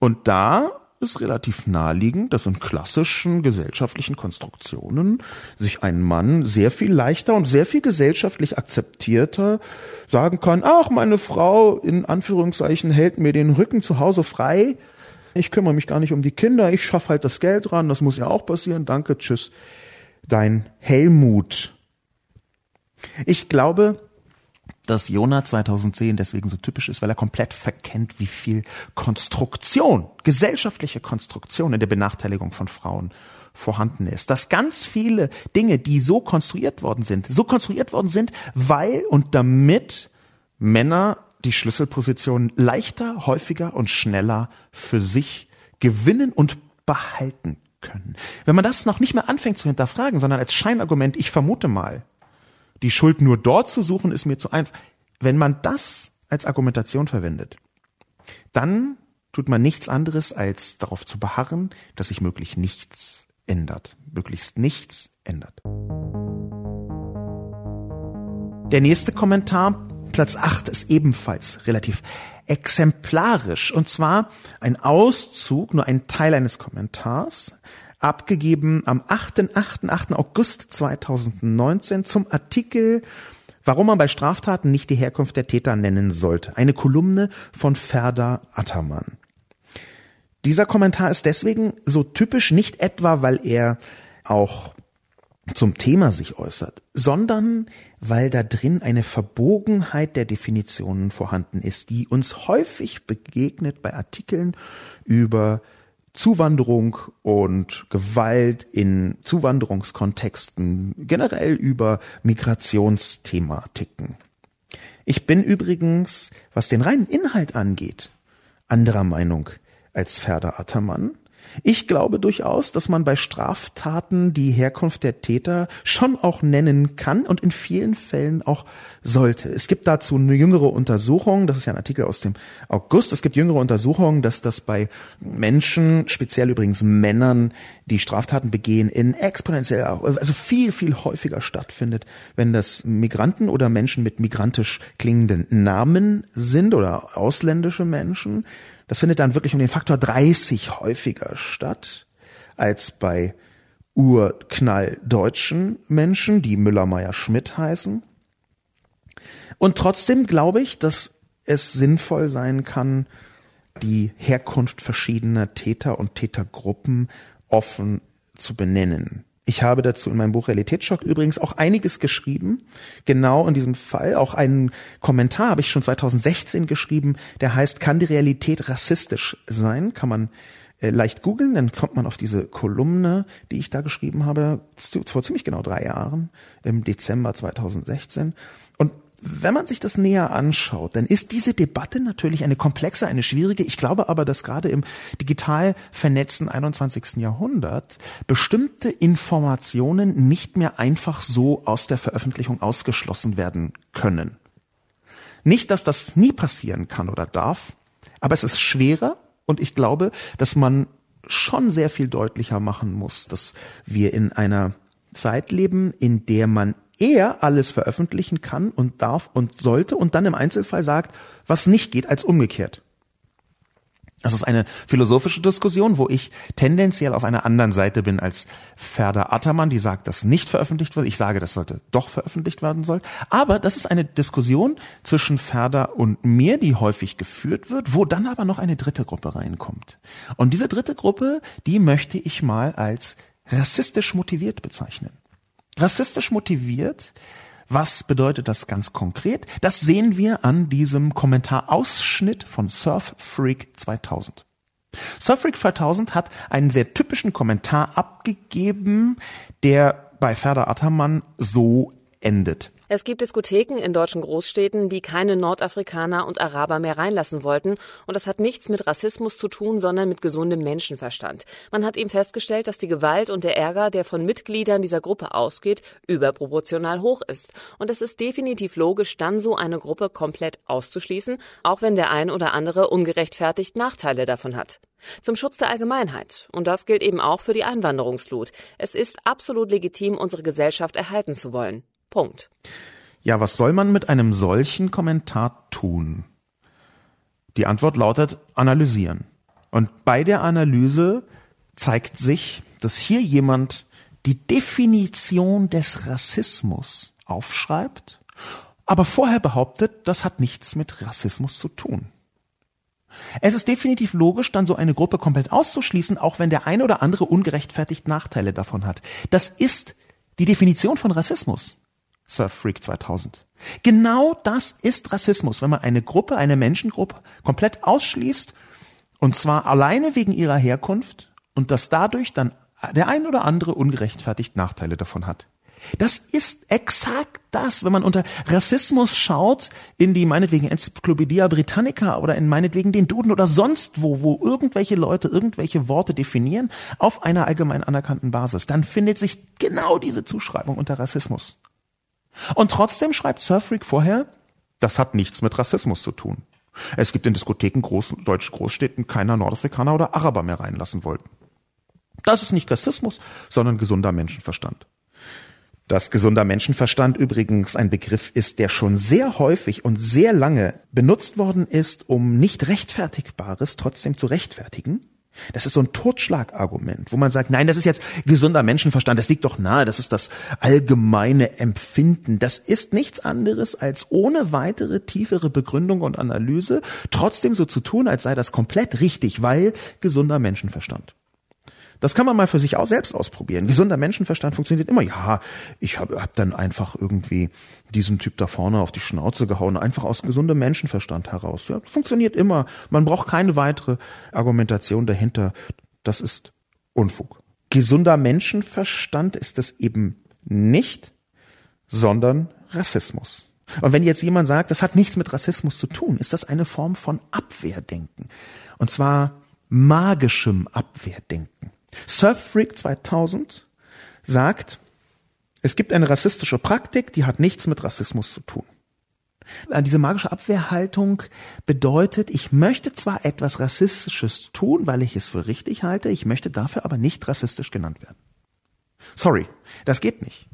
Und da ist relativ naheliegend, dass in klassischen gesellschaftlichen Konstruktionen sich ein Mann sehr viel leichter und sehr viel gesellschaftlich akzeptierter sagen kann, ach, meine Frau in Anführungszeichen hält mir den Rücken zu Hause frei, ich kümmere mich gar nicht um die Kinder, ich schaffe halt das Geld ran, das muss ja auch passieren, danke, tschüss. Dein Helmut. Ich glaube, dass Jona 2010 deswegen so typisch ist, weil er komplett verkennt, wie viel Konstruktion, gesellschaftliche Konstruktion in der Benachteiligung von Frauen vorhanden ist. Dass ganz viele Dinge, die so konstruiert worden sind, so konstruiert worden sind, weil und damit Männer die Schlüsselposition leichter, häufiger und schneller für sich gewinnen und behalten können. Wenn man das noch nicht mehr anfängt zu hinterfragen, sondern als Scheinargument, ich vermute mal, die Schuld nur dort zu suchen, ist mir zu einfach. Wenn man das als Argumentation verwendet, dann tut man nichts anderes, als darauf zu beharren, dass sich möglich nichts ändert, möglichst nichts ändert. Der nächste Kommentar Platz 8 ist ebenfalls relativ exemplarisch. Und zwar ein Auszug, nur ein Teil eines Kommentars, abgegeben am 8. 8. 8. August 2019 zum Artikel Warum man bei Straftaten nicht die Herkunft der Täter nennen sollte. Eine Kolumne von Ferda Attermann. Dieser Kommentar ist deswegen so typisch nicht etwa, weil er auch zum Thema sich äußert, sondern weil da drin eine Verbogenheit der Definitionen vorhanden ist, die uns häufig begegnet bei Artikeln über Zuwanderung und Gewalt in Zuwanderungskontexten, generell über Migrationsthematiken. Ich bin übrigens, was den reinen Inhalt angeht, anderer Meinung als Ferda Attermann. Ich glaube durchaus, dass man bei Straftaten die Herkunft der Täter schon auch nennen kann und in vielen Fällen auch sollte. Es gibt dazu eine jüngere Untersuchung, das ist ja ein Artikel aus dem August, es gibt jüngere Untersuchungen, dass das bei Menschen, speziell übrigens Männern, die Straftaten begehen, in exponentiell, also viel, viel häufiger stattfindet, wenn das Migranten oder Menschen mit migrantisch klingenden Namen sind oder ausländische Menschen. Das findet dann wirklich um den Faktor 30 häufiger statt als bei urknalldeutschen Menschen, die Müller-Meyer-Schmidt heißen. Und trotzdem glaube ich, dass es sinnvoll sein kann, die Herkunft verschiedener Täter und Tätergruppen offen zu benennen. Ich habe dazu in meinem Buch Realitätsschock übrigens auch einiges geschrieben. Genau in diesem Fall. Auch einen Kommentar habe ich schon 2016 geschrieben, der heißt, kann die Realität rassistisch sein? Kann man äh, leicht googeln, dann kommt man auf diese Kolumne, die ich da geschrieben habe, vor ziemlich genau drei Jahren, im Dezember 2016. Wenn man sich das näher anschaut, dann ist diese Debatte natürlich eine komplexe, eine schwierige. Ich glaube aber, dass gerade im digital vernetzten 21. Jahrhundert bestimmte Informationen nicht mehr einfach so aus der Veröffentlichung ausgeschlossen werden können. Nicht, dass das nie passieren kann oder darf, aber es ist schwerer und ich glaube, dass man schon sehr viel deutlicher machen muss, dass wir in einer Zeit leben, in der man er alles veröffentlichen kann und darf und sollte und dann im Einzelfall sagt, was nicht geht, als umgekehrt. Das ist eine philosophische Diskussion, wo ich tendenziell auf einer anderen Seite bin als Ferda Attermann, die sagt, dass nicht veröffentlicht wird. Ich sage, das sollte doch veröffentlicht werden soll. Aber das ist eine Diskussion zwischen Ferda und mir, die häufig geführt wird, wo dann aber noch eine dritte Gruppe reinkommt. Und diese dritte Gruppe, die möchte ich mal als rassistisch motiviert bezeichnen. Rassistisch motiviert, Was bedeutet das ganz konkret? Das sehen wir an diesem Kommentarausschnitt von Surf Freak 2000. Surf Freak 2000 hat einen sehr typischen Kommentar abgegeben, der bei Ferda Attermann so endet. Es gibt Diskotheken in deutschen Großstädten, die keine Nordafrikaner und Araber mehr reinlassen wollten. Und das hat nichts mit Rassismus zu tun, sondern mit gesundem Menschenverstand. Man hat eben festgestellt, dass die Gewalt und der Ärger, der von Mitgliedern dieser Gruppe ausgeht, überproportional hoch ist. Und es ist definitiv logisch, dann so eine Gruppe komplett auszuschließen, auch wenn der ein oder andere ungerechtfertigt Nachteile davon hat. Zum Schutz der Allgemeinheit. Und das gilt eben auch für die Einwanderungsflut. Es ist absolut legitim, unsere Gesellschaft erhalten zu wollen. Punkt. Ja, was soll man mit einem solchen Kommentar tun? Die Antwort lautet analysieren. Und bei der Analyse zeigt sich, dass hier jemand die Definition des Rassismus aufschreibt, aber vorher behauptet, das hat nichts mit Rassismus zu tun. Es ist definitiv logisch, dann so eine Gruppe komplett auszuschließen, auch wenn der eine oder andere ungerechtfertigt Nachteile davon hat. Das ist die Definition von Rassismus. Surf Freak 2000. Genau das ist Rassismus, wenn man eine Gruppe, eine Menschengruppe komplett ausschließt und zwar alleine wegen ihrer Herkunft und dass dadurch dann der ein oder andere ungerechtfertigt Nachteile davon hat. Das ist exakt das, wenn man unter Rassismus schaut, in die meinetwegen Enzyklopädie Britannica oder in meinetwegen den Duden oder sonst wo, wo irgendwelche Leute irgendwelche Worte definieren auf einer allgemein anerkannten Basis, dann findet sich genau diese Zuschreibung unter Rassismus. Und trotzdem schreibt Surfreak vorher, das hat nichts mit Rassismus zu tun. Es gibt in Diskotheken groß, deutsche Großstädten keiner Nordafrikaner oder Araber mehr reinlassen wollten. Das ist nicht Rassismus, sondern gesunder Menschenverstand. Dass gesunder Menschenverstand übrigens ein Begriff ist, der schon sehr häufig und sehr lange benutzt worden ist, um nicht Rechtfertigbares trotzdem zu rechtfertigen, das ist so ein Totschlagargument, wo man sagt, nein, das ist jetzt gesunder Menschenverstand, das liegt doch nahe, das ist das allgemeine Empfinden. Das ist nichts anderes als ohne weitere tiefere Begründung und Analyse trotzdem so zu tun, als sei das komplett richtig, weil gesunder Menschenverstand. Das kann man mal für sich auch selbst ausprobieren. Gesunder Menschenverstand funktioniert immer. Ja, ich habe hab dann einfach irgendwie diesem Typ da vorne auf die Schnauze gehauen, einfach aus gesundem Menschenverstand heraus. Ja, funktioniert immer. Man braucht keine weitere Argumentation dahinter. Das ist Unfug. Gesunder Menschenverstand ist es eben nicht, sondern Rassismus. Und wenn jetzt jemand sagt, das hat nichts mit Rassismus zu tun, ist das eine Form von Abwehrdenken. Und zwar magischem Abwehrdenken. Surffreak 2000 sagt, es gibt eine rassistische Praktik, die hat nichts mit Rassismus zu tun. Diese magische Abwehrhaltung bedeutet, ich möchte zwar etwas Rassistisches tun, weil ich es für richtig halte, ich möchte dafür aber nicht rassistisch genannt werden. Sorry, das geht nicht.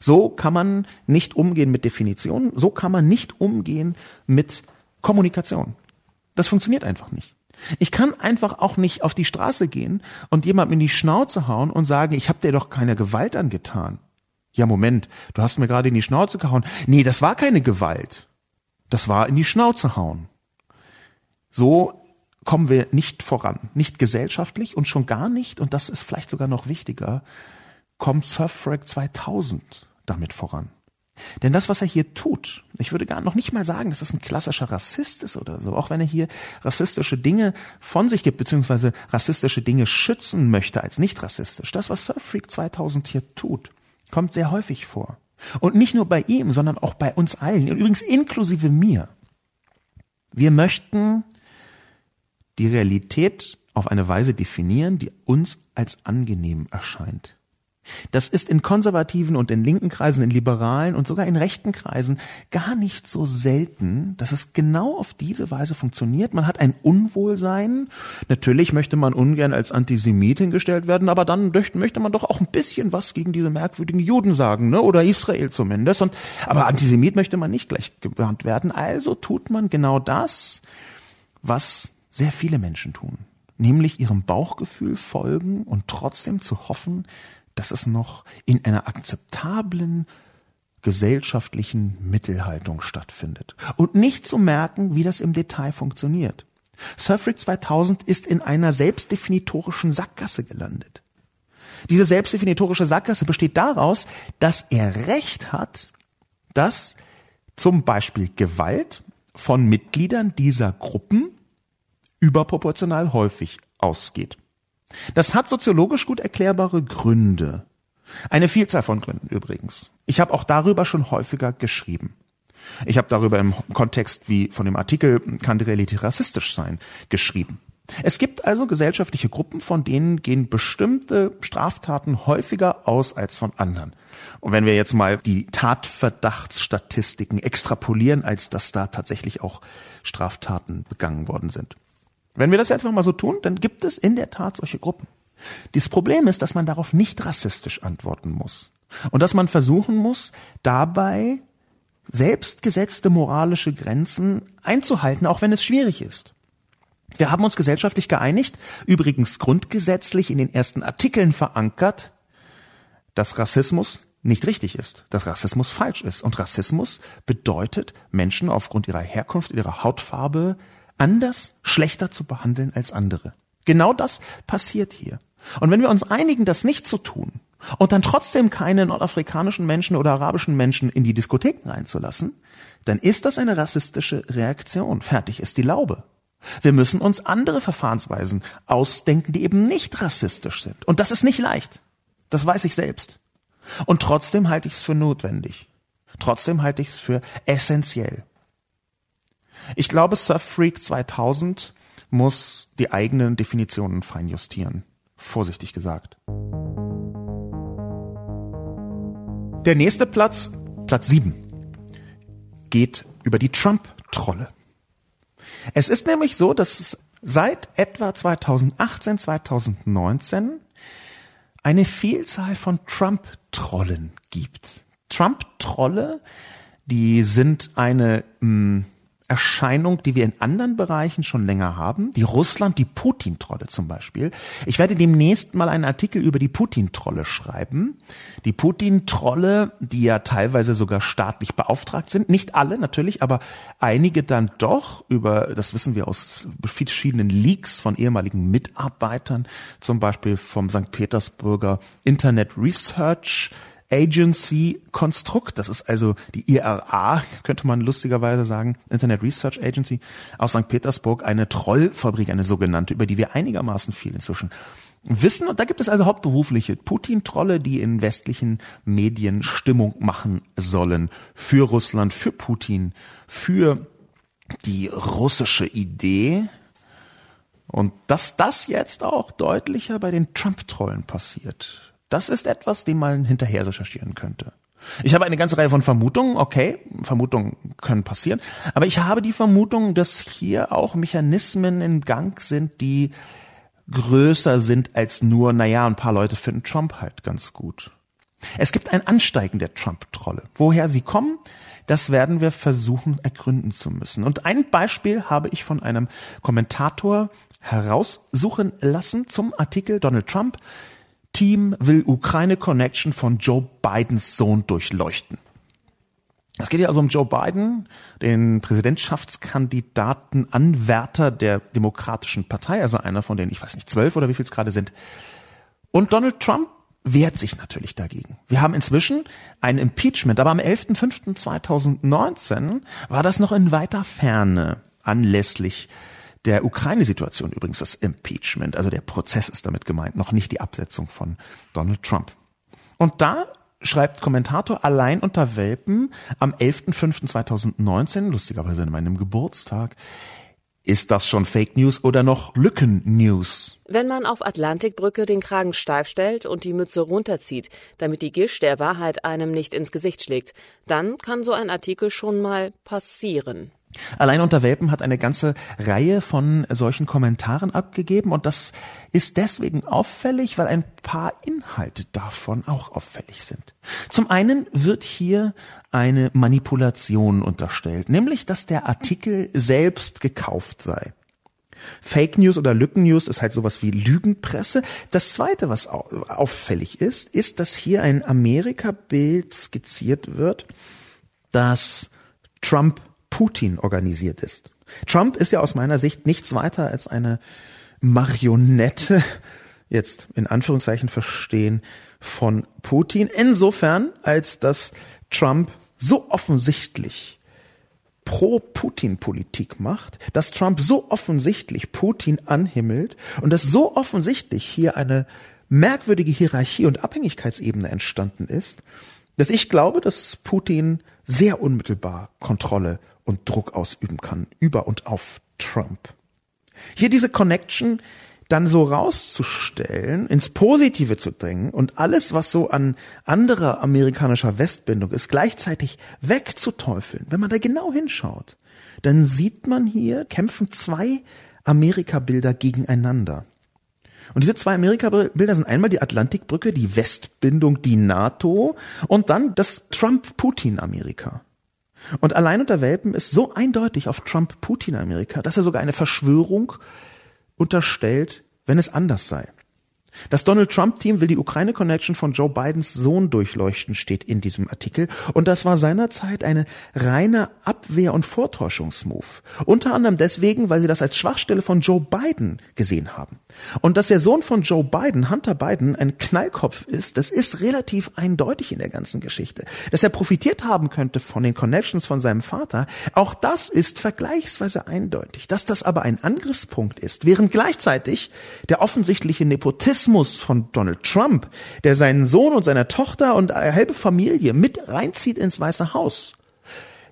So kann man nicht umgehen mit Definitionen, so kann man nicht umgehen mit Kommunikation. Das funktioniert einfach nicht. Ich kann einfach auch nicht auf die Straße gehen und jemandem in die Schnauze hauen und sagen, ich habe dir doch keine Gewalt angetan. Ja, Moment, du hast mir gerade in die Schnauze gehauen. Nee, das war keine Gewalt. Das war in die Schnauze hauen. So kommen wir nicht voran, nicht gesellschaftlich und schon gar nicht, und das ist vielleicht sogar noch wichtiger, kommt Surfrack 2000 damit voran. Denn das, was er hier tut, ich würde gar noch nicht mal sagen, dass das ein klassischer Rassist ist oder so, auch wenn er hier rassistische Dinge von sich gibt, beziehungsweise rassistische Dinge schützen möchte als nicht rassistisch. Das, was Surfreak 2000 hier tut, kommt sehr häufig vor. Und nicht nur bei ihm, sondern auch bei uns allen, übrigens inklusive mir. Wir möchten die Realität auf eine Weise definieren, die uns als angenehm erscheint. Das ist in konservativen und in linken Kreisen, in liberalen und sogar in rechten Kreisen gar nicht so selten, dass es genau auf diese Weise funktioniert. Man hat ein Unwohlsein. Natürlich möchte man ungern als Antisemit hingestellt werden, aber dann möchte man doch auch ein bisschen was gegen diese merkwürdigen Juden sagen, ne? oder Israel zumindest. Und, aber Antisemit möchte man nicht gleich gewarnt werden. Also tut man genau das, was sehr viele Menschen tun. Nämlich ihrem Bauchgefühl folgen und trotzdem zu hoffen, dass es noch in einer akzeptablen gesellschaftlichen Mittelhaltung stattfindet und nicht zu merken, wie das im Detail funktioniert. Surfrick 2000 ist in einer selbstdefinitorischen Sackgasse gelandet. Diese selbstdefinitorische Sackgasse besteht daraus, dass er Recht hat, dass zum Beispiel Gewalt von Mitgliedern dieser Gruppen überproportional häufig ausgeht. Das hat soziologisch gut erklärbare Gründe. Eine Vielzahl von Gründen übrigens. Ich habe auch darüber schon häufiger geschrieben. Ich habe darüber im Kontext wie von dem Artikel kann die Realität rassistisch sein geschrieben. Es gibt also gesellschaftliche Gruppen, von denen gehen bestimmte Straftaten häufiger aus als von anderen. Und wenn wir jetzt mal die Tatverdachtsstatistiken extrapolieren, als dass da tatsächlich auch Straftaten begangen worden sind. Wenn wir das einfach mal so tun, dann gibt es in der Tat solche Gruppen. Das Problem ist, dass man darauf nicht rassistisch antworten muss. Und dass man versuchen muss, dabei selbstgesetzte moralische Grenzen einzuhalten, auch wenn es schwierig ist. Wir haben uns gesellschaftlich geeinigt, übrigens grundgesetzlich in den ersten Artikeln verankert, dass Rassismus nicht richtig ist, dass Rassismus falsch ist. Und Rassismus bedeutet, Menschen aufgrund ihrer Herkunft, ihrer Hautfarbe anders, schlechter zu behandeln als andere. Genau das passiert hier. Und wenn wir uns einigen, das nicht zu tun und dann trotzdem keine nordafrikanischen Menschen oder arabischen Menschen in die Diskotheken reinzulassen, dann ist das eine rassistische Reaktion. Fertig ist die Laube. Wir müssen uns andere Verfahrensweisen ausdenken, die eben nicht rassistisch sind. Und das ist nicht leicht. Das weiß ich selbst. Und trotzdem halte ich es für notwendig. Trotzdem halte ich es für essentiell. Ich glaube, Surf Freak 2000 muss die eigenen Definitionen feinjustieren. Vorsichtig gesagt. Der nächste Platz, Platz 7, geht über die Trump-Trolle. Es ist nämlich so, dass es seit etwa 2018, 2019 eine Vielzahl von Trump-Trollen gibt. Trump-Trolle, die sind eine mh, hm, Erscheinung, die wir in anderen Bereichen schon länger haben. Die Russland, die Putin-Trolle zum Beispiel. Ich werde demnächst mal einen Artikel über die Putin-Trolle schreiben. Die Putin-Trolle, die ja teilweise sogar staatlich beauftragt sind. Nicht alle natürlich, aber einige dann doch über, das wissen wir aus verschiedenen Leaks von ehemaligen Mitarbeitern, zum Beispiel vom St. Petersburger Internet Research Agency-Konstrukt. Das ist also die IRA, könnte man lustigerweise sagen, Internet Research Agency aus St. Petersburg, eine Trollfabrik, eine sogenannte, über die wir einigermaßen viel inzwischen wissen. Und da gibt es also hauptberufliche Putin-Trolle, die in westlichen Medien Stimmung machen sollen für Russland, für Putin, für die russische Idee. Und dass das jetzt auch deutlicher bei den Trump-Trollen passiert, das ist etwas, dem man hinterher recherchieren könnte. Ich habe eine ganze Reihe von Vermutungen, okay, Vermutungen können passieren, aber ich habe die Vermutung, dass hier auch Mechanismen in Gang sind, die größer sind als nur, naja, ein paar Leute finden Trump halt ganz gut. Es gibt ein Ansteigen der Trump-Trolle. Woher sie kommen, das werden wir versuchen ergründen zu müssen. Und ein Beispiel habe ich von einem Kommentator heraussuchen lassen zum Artikel Donald Trump Team will Ukraine Connection von Joe Bidens Sohn durchleuchten. Es geht ja also um Joe Biden, den Präsidentschaftskandidaten Anwärter der Demokratischen Partei, also einer von den, ich weiß nicht, zwölf oder wie viel es gerade sind. Und Donald Trump wehrt sich natürlich dagegen. Wir haben inzwischen ein Impeachment, aber am 11.05.2019 war das noch in weiter Ferne anlässlich der Ukraine-Situation übrigens das Impeachment, also der Prozess ist damit gemeint, noch nicht die Absetzung von Donald Trump. Und da schreibt Kommentator allein unter Welpen am 11.05.2019, lustigerweise in meinem Geburtstag, ist das schon Fake News oder noch Lücken-News? Wenn man auf Atlantikbrücke den Kragen steif stellt und die Mütze runterzieht, damit die Gischt der Wahrheit einem nicht ins Gesicht schlägt, dann kann so ein Artikel schon mal passieren. Allein unter Welpen hat eine ganze Reihe von solchen Kommentaren abgegeben und das ist deswegen auffällig, weil ein paar Inhalte davon auch auffällig sind. Zum einen wird hier eine Manipulation unterstellt, nämlich dass der Artikel selbst gekauft sei. Fake News oder Lücken News ist halt sowas wie Lügenpresse. Das zweite, was auffällig ist, ist, dass hier ein Amerika-Bild skizziert wird, das Trump Putin organisiert ist. Trump ist ja aus meiner Sicht nichts weiter als eine Marionette, jetzt in Anführungszeichen verstehen, von Putin. Insofern, als dass Trump so offensichtlich Pro-Putin-Politik macht, dass Trump so offensichtlich Putin anhimmelt und dass so offensichtlich hier eine merkwürdige Hierarchie und Abhängigkeitsebene entstanden ist, dass ich glaube, dass Putin sehr unmittelbar Kontrolle und Druck ausüben kann über und auf Trump. Hier diese Connection dann so rauszustellen, ins Positive zu drängen und alles, was so an anderer amerikanischer Westbindung ist, gleichzeitig wegzuteufeln. Wenn man da genau hinschaut, dann sieht man hier, kämpfen zwei Amerika-Bilder gegeneinander. Und diese zwei Amerika-Bilder sind einmal die Atlantikbrücke, die Westbindung, die NATO und dann das Trump-Putin-Amerika. Und allein unter Welpen ist so eindeutig auf Trump-Putin-Amerika, dass er sogar eine Verschwörung unterstellt, wenn es anders sei. Das Donald Trump-Team will die Ukraine-Connection von Joe Bidens Sohn durchleuchten, steht in diesem Artikel. Und das war seinerzeit eine reine Abwehr- und Vortäuschungsmove. Unter anderem deswegen, weil sie das als Schwachstelle von Joe Biden gesehen haben. Und dass der Sohn von Joe Biden, Hunter Biden, ein Knallkopf ist, das ist relativ eindeutig in der ganzen Geschichte. Dass er profitiert haben könnte von den Connections von seinem Vater, auch das ist vergleichsweise eindeutig. Dass das aber ein Angriffspunkt ist, während gleichzeitig der offensichtliche Nepotismus von Donald Trump, der seinen Sohn und seine Tochter und eine halbe Familie mit reinzieht ins Weiße Haus,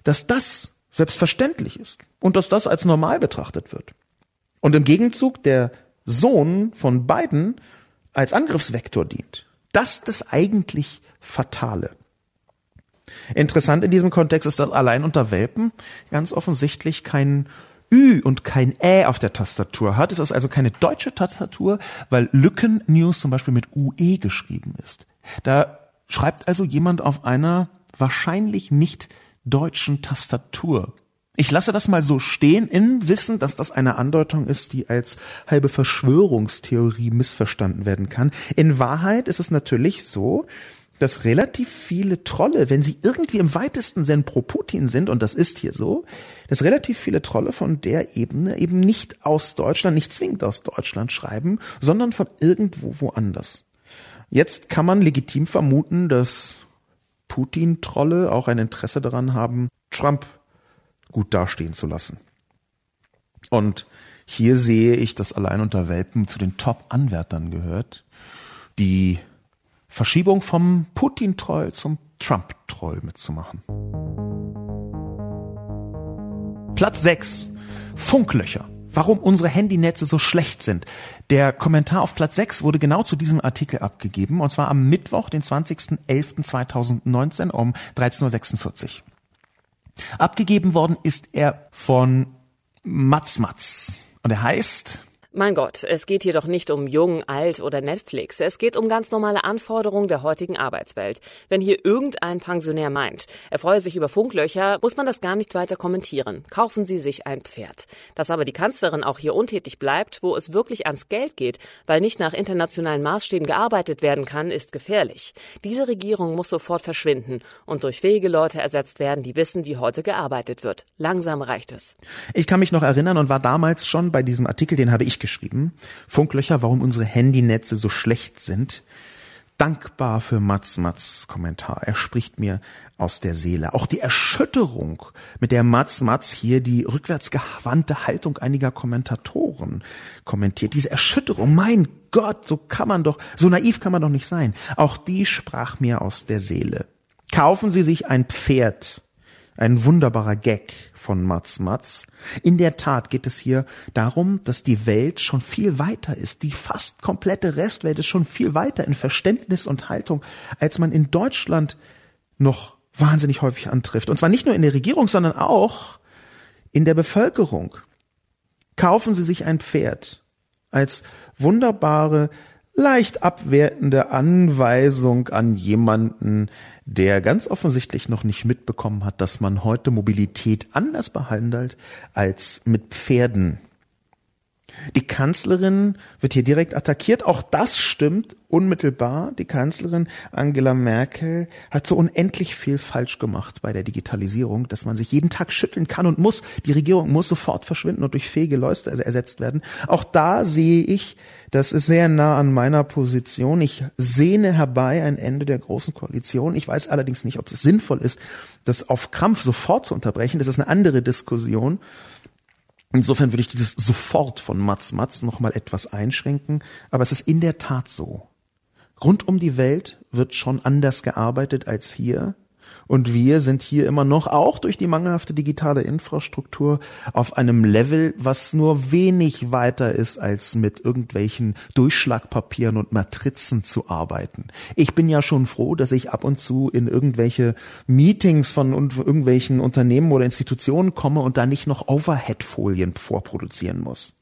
dass das selbstverständlich ist und dass das als normal betrachtet wird. Und im Gegenzug der Sohn von Biden als Angriffsvektor dient. Das ist das eigentlich Fatale. Interessant in diesem Kontext ist, dass allein unter Welpen ganz offensichtlich kein Ü und kein Ä auf der Tastatur hat. Es ist also keine deutsche Tastatur, weil Lücken News zum Beispiel mit UE geschrieben ist. Da schreibt also jemand auf einer wahrscheinlich nicht deutschen Tastatur. Ich lasse das mal so stehen, in Wissen, dass das eine Andeutung ist, die als halbe Verschwörungstheorie missverstanden werden kann. In Wahrheit ist es natürlich so, dass relativ viele Trolle, wenn sie irgendwie im weitesten Sinn pro Putin sind, und das ist hier so, dass relativ viele Trolle von der Ebene eben nicht aus Deutschland, nicht zwingend aus Deutschland schreiben, sondern von irgendwo woanders. Jetzt kann man legitim vermuten, dass Putin-Trolle auch ein Interesse daran haben, Trump gut dastehen zu lassen. Und hier sehe ich, dass allein unter Welpen zu den Top-Anwärtern gehört, die Verschiebung vom Putin-Troll zum Trump-Troll mitzumachen. Platz 6. Funklöcher. Warum unsere Handynetze so schlecht sind. Der Kommentar auf Platz 6 wurde genau zu diesem Artikel abgegeben, und zwar am Mittwoch, den 20.11.2019 um 13.46 Uhr. Abgegeben worden ist er von Matz Matz. Und er heißt, mein Gott, es geht hier doch nicht um Jung, Alt oder Netflix. Es geht um ganz normale Anforderungen der heutigen Arbeitswelt. Wenn hier irgendein Pensionär meint, er freue sich über Funklöcher, muss man das gar nicht weiter kommentieren. Kaufen Sie sich ein Pferd. Dass aber die Kanzlerin auch hier untätig bleibt, wo es wirklich ans Geld geht, weil nicht nach internationalen Maßstäben gearbeitet werden kann, ist gefährlich. Diese Regierung muss sofort verschwinden und durch fähige Leute ersetzt werden, die wissen, wie heute gearbeitet wird. Langsam reicht es. Ich kann mich noch erinnern und war damals schon bei diesem Artikel, den habe ich geschrieben. Funklöcher, warum unsere Handynetze so schlecht sind. Dankbar für Mats Mats Kommentar. Er spricht mir aus der Seele. Auch die Erschütterung, mit der Mats Mats hier die rückwärtsgewandte Haltung einiger Kommentatoren kommentiert. Diese Erschütterung, mein Gott, so kann man doch, so naiv kann man doch nicht sein. Auch die sprach mir aus der Seele. Kaufen Sie sich ein Pferd, ein wunderbarer Gag von Mats Mats. In der Tat geht es hier darum, dass die Welt schon viel weiter ist. Die fast komplette Restwelt ist schon viel weiter in Verständnis und Haltung, als man in Deutschland noch wahnsinnig häufig antrifft. Und zwar nicht nur in der Regierung, sondern auch in der Bevölkerung. Kaufen Sie sich ein Pferd als wunderbare leicht abwertende Anweisung an jemanden, der ganz offensichtlich noch nicht mitbekommen hat, dass man heute Mobilität anders behandelt als mit Pferden. Die Kanzlerin wird hier direkt attackiert. Auch das stimmt unmittelbar. Die Kanzlerin Angela Merkel hat so unendlich viel falsch gemacht bei der Digitalisierung, dass man sich jeden Tag schütteln kann und muss. Die Regierung muss sofort verschwinden und durch fähige Leute ersetzt werden. Auch da sehe ich, das ist sehr nah an meiner Position. Ich sehne herbei ein Ende der großen Koalition. Ich weiß allerdings nicht, ob es sinnvoll ist, das auf Krampf sofort zu unterbrechen. Das ist eine andere Diskussion. Insofern würde ich dieses sofort von Mats Mats nochmal etwas einschränken, aber es ist in der Tat so. Rund um die Welt wird schon anders gearbeitet als hier. Und wir sind hier immer noch, auch durch die mangelhafte digitale Infrastruktur, auf einem Level, was nur wenig weiter ist, als mit irgendwelchen Durchschlagpapieren und Matrizen zu arbeiten. Ich bin ja schon froh, dass ich ab und zu in irgendwelche Meetings von irgendwelchen Unternehmen oder Institutionen komme und da nicht noch Overhead-Folien vorproduzieren muss.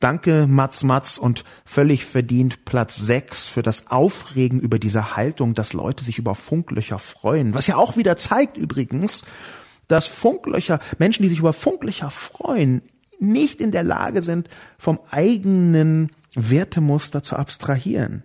Danke Mats Mats und völlig verdient Platz 6 für das Aufregen über diese Haltung, dass Leute sich über Funklöcher freuen. Was ja auch wieder zeigt übrigens, dass Funklöcher, Menschen, die sich über Funklöcher freuen, nicht in der Lage sind, vom eigenen Wertemuster zu abstrahieren.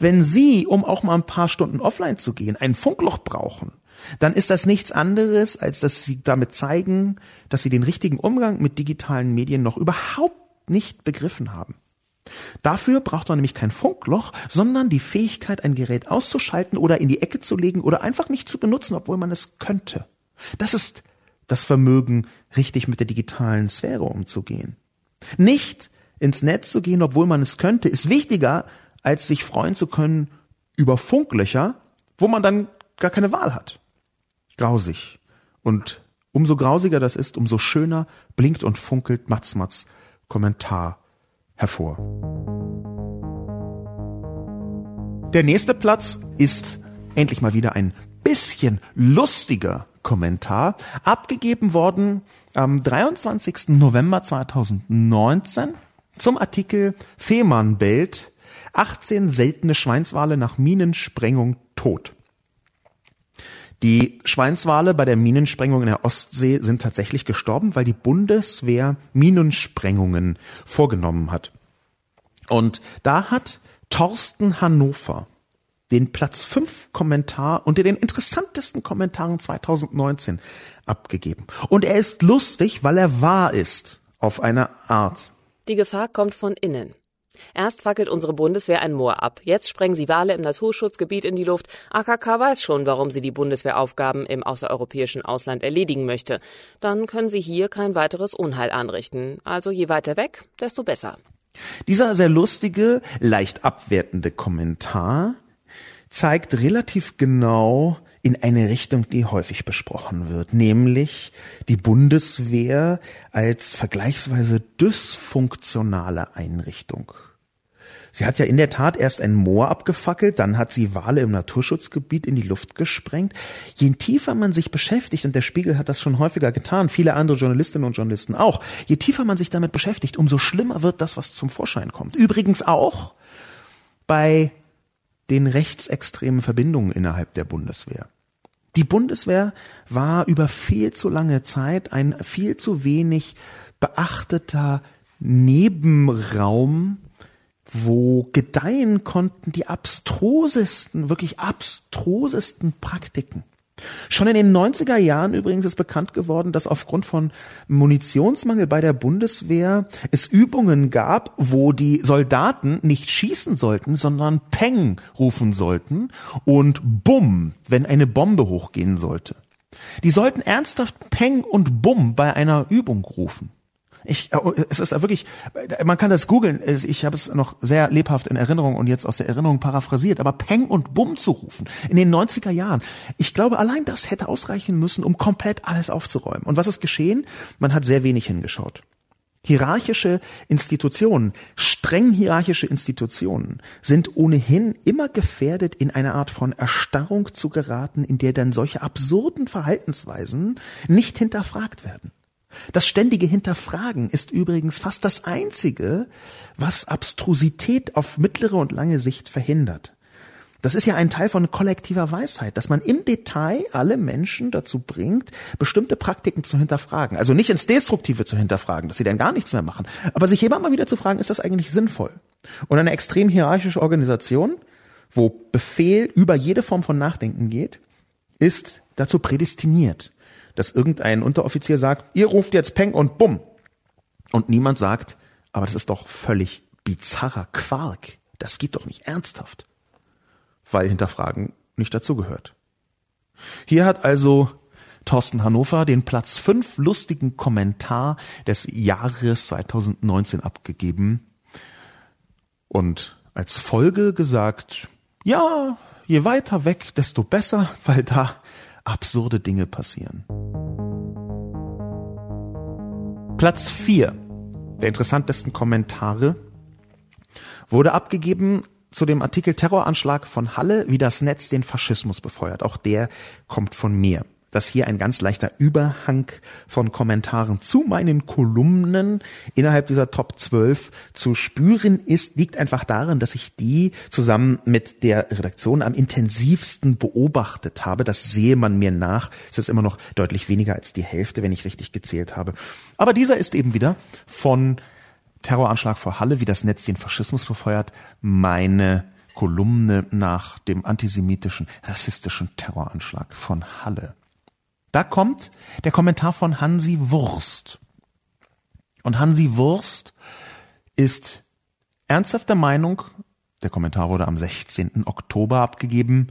Wenn Sie, um auch mal ein paar Stunden offline zu gehen, ein Funkloch brauchen, dann ist das nichts anderes, als dass Sie damit zeigen, dass Sie den richtigen Umgang mit digitalen Medien noch überhaupt nicht begriffen haben. Dafür braucht man nämlich kein Funkloch, sondern die Fähigkeit, ein Gerät auszuschalten oder in die Ecke zu legen oder einfach nicht zu benutzen, obwohl man es könnte. Das ist das Vermögen, richtig mit der digitalen Sphäre umzugehen. Nicht ins Netz zu gehen, obwohl man es könnte, ist wichtiger, als sich freuen zu können über Funklöcher, wo man dann gar keine Wahl hat. Grausig. Und umso grausiger das ist, umso schöner blinkt und funkelt Matzmatz Kommentar hervor. Der nächste Platz ist endlich mal wieder ein bisschen lustiger Kommentar, abgegeben worden am 23. November 2019 zum Artikel Fehmarnbelt 18 seltene Schweinswale nach Minensprengung tot. Die Schweinswale bei der Minensprengung in der Ostsee sind tatsächlich gestorben, weil die Bundeswehr Minensprengungen vorgenommen hat. Und da hat Thorsten Hannover den Platz 5 Kommentar unter den interessantesten Kommentaren 2019 abgegeben. Und er ist lustig, weil er wahr ist, auf eine Art. Die Gefahr kommt von innen. Erst fackelt unsere Bundeswehr ein Moor ab. Jetzt sprengen sie Wale im Naturschutzgebiet in die Luft. AKK weiß schon, warum sie die Bundeswehraufgaben im außereuropäischen Ausland erledigen möchte. Dann können sie hier kein weiteres Unheil anrichten. Also je weiter weg, desto besser. Dieser sehr lustige, leicht abwertende Kommentar zeigt relativ genau in eine Richtung, die häufig besprochen wird, nämlich die Bundeswehr als vergleichsweise dysfunktionale Einrichtung. Sie hat ja in der Tat erst ein Moor abgefackelt, dann hat sie Wale im Naturschutzgebiet in die Luft gesprengt. Je tiefer man sich beschäftigt, und der Spiegel hat das schon häufiger getan, viele andere Journalistinnen und Journalisten auch, je tiefer man sich damit beschäftigt, umso schlimmer wird das, was zum Vorschein kommt. Übrigens auch bei den rechtsextremen Verbindungen innerhalb der Bundeswehr. Die Bundeswehr war über viel zu lange Zeit ein viel zu wenig beachteter Nebenraum wo gedeihen konnten die abstrusesten, wirklich abstrusesten Praktiken. Schon in den 90er Jahren übrigens ist bekannt geworden, dass aufgrund von Munitionsmangel bei der Bundeswehr es Übungen gab, wo die Soldaten nicht schießen sollten, sondern Peng rufen sollten und Bumm, wenn eine Bombe hochgehen sollte. Die sollten ernsthaft Peng und Bumm bei einer Übung rufen. Ich, äh, es ist wirklich, man kann das googeln. Ich habe es noch sehr lebhaft in Erinnerung und jetzt aus der Erinnerung paraphrasiert. Aber Peng und Bumm zu rufen in den 90er Jahren. Ich glaube, allein das hätte ausreichen müssen, um komplett alles aufzuräumen. Und was ist geschehen? Man hat sehr wenig hingeschaut. Hierarchische Institutionen, streng hierarchische Institutionen sind ohnehin immer gefährdet, in eine Art von Erstarrung zu geraten, in der dann solche absurden Verhaltensweisen nicht hinterfragt werden. Das ständige Hinterfragen ist übrigens fast das Einzige, was Abstrusität auf mittlere und lange Sicht verhindert. Das ist ja ein Teil von kollektiver Weisheit, dass man im Detail alle Menschen dazu bringt, bestimmte Praktiken zu hinterfragen. Also nicht ins Destruktive zu hinterfragen, dass sie dann gar nichts mehr machen, aber sich jemand mal wieder zu fragen, ist das eigentlich sinnvoll? Und eine extrem hierarchische Organisation, wo Befehl über jede Form von Nachdenken geht, ist dazu prädestiniert, dass irgendein Unteroffizier sagt, ihr ruft jetzt Peng und Bumm. Und niemand sagt, aber das ist doch völlig bizarrer Quark. Das geht doch nicht ernsthaft weil Hinterfragen nicht dazugehört. Hier hat also Thorsten Hannover den Platz 5 lustigen Kommentar des Jahres 2019 abgegeben und als Folge gesagt, ja, je weiter weg, desto besser, weil da absurde Dinge passieren. Platz 4 der interessantesten Kommentare wurde abgegeben zu dem Artikel Terroranschlag von Halle, wie das Netz den Faschismus befeuert. Auch der kommt von mir. Dass hier ein ganz leichter Überhang von Kommentaren zu meinen Kolumnen innerhalb dieser Top 12 zu spüren ist, liegt einfach darin, dass ich die zusammen mit der Redaktion am intensivsten beobachtet habe. Das sehe man mir nach. Es ist immer noch deutlich weniger als die Hälfte, wenn ich richtig gezählt habe. Aber dieser ist eben wieder von Terroranschlag vor Halle, wie das Netz den Faschismus befeuert, meine Kolumne nach dem antisemitischen, rassistischen Terroranschlag von Halle. Da kommt der Kommentar von Hansi Wurst. Und Hansi Wurst ist ernsthaft der Meinung, der Kommentar wurde am 16. Oktober abgegeben,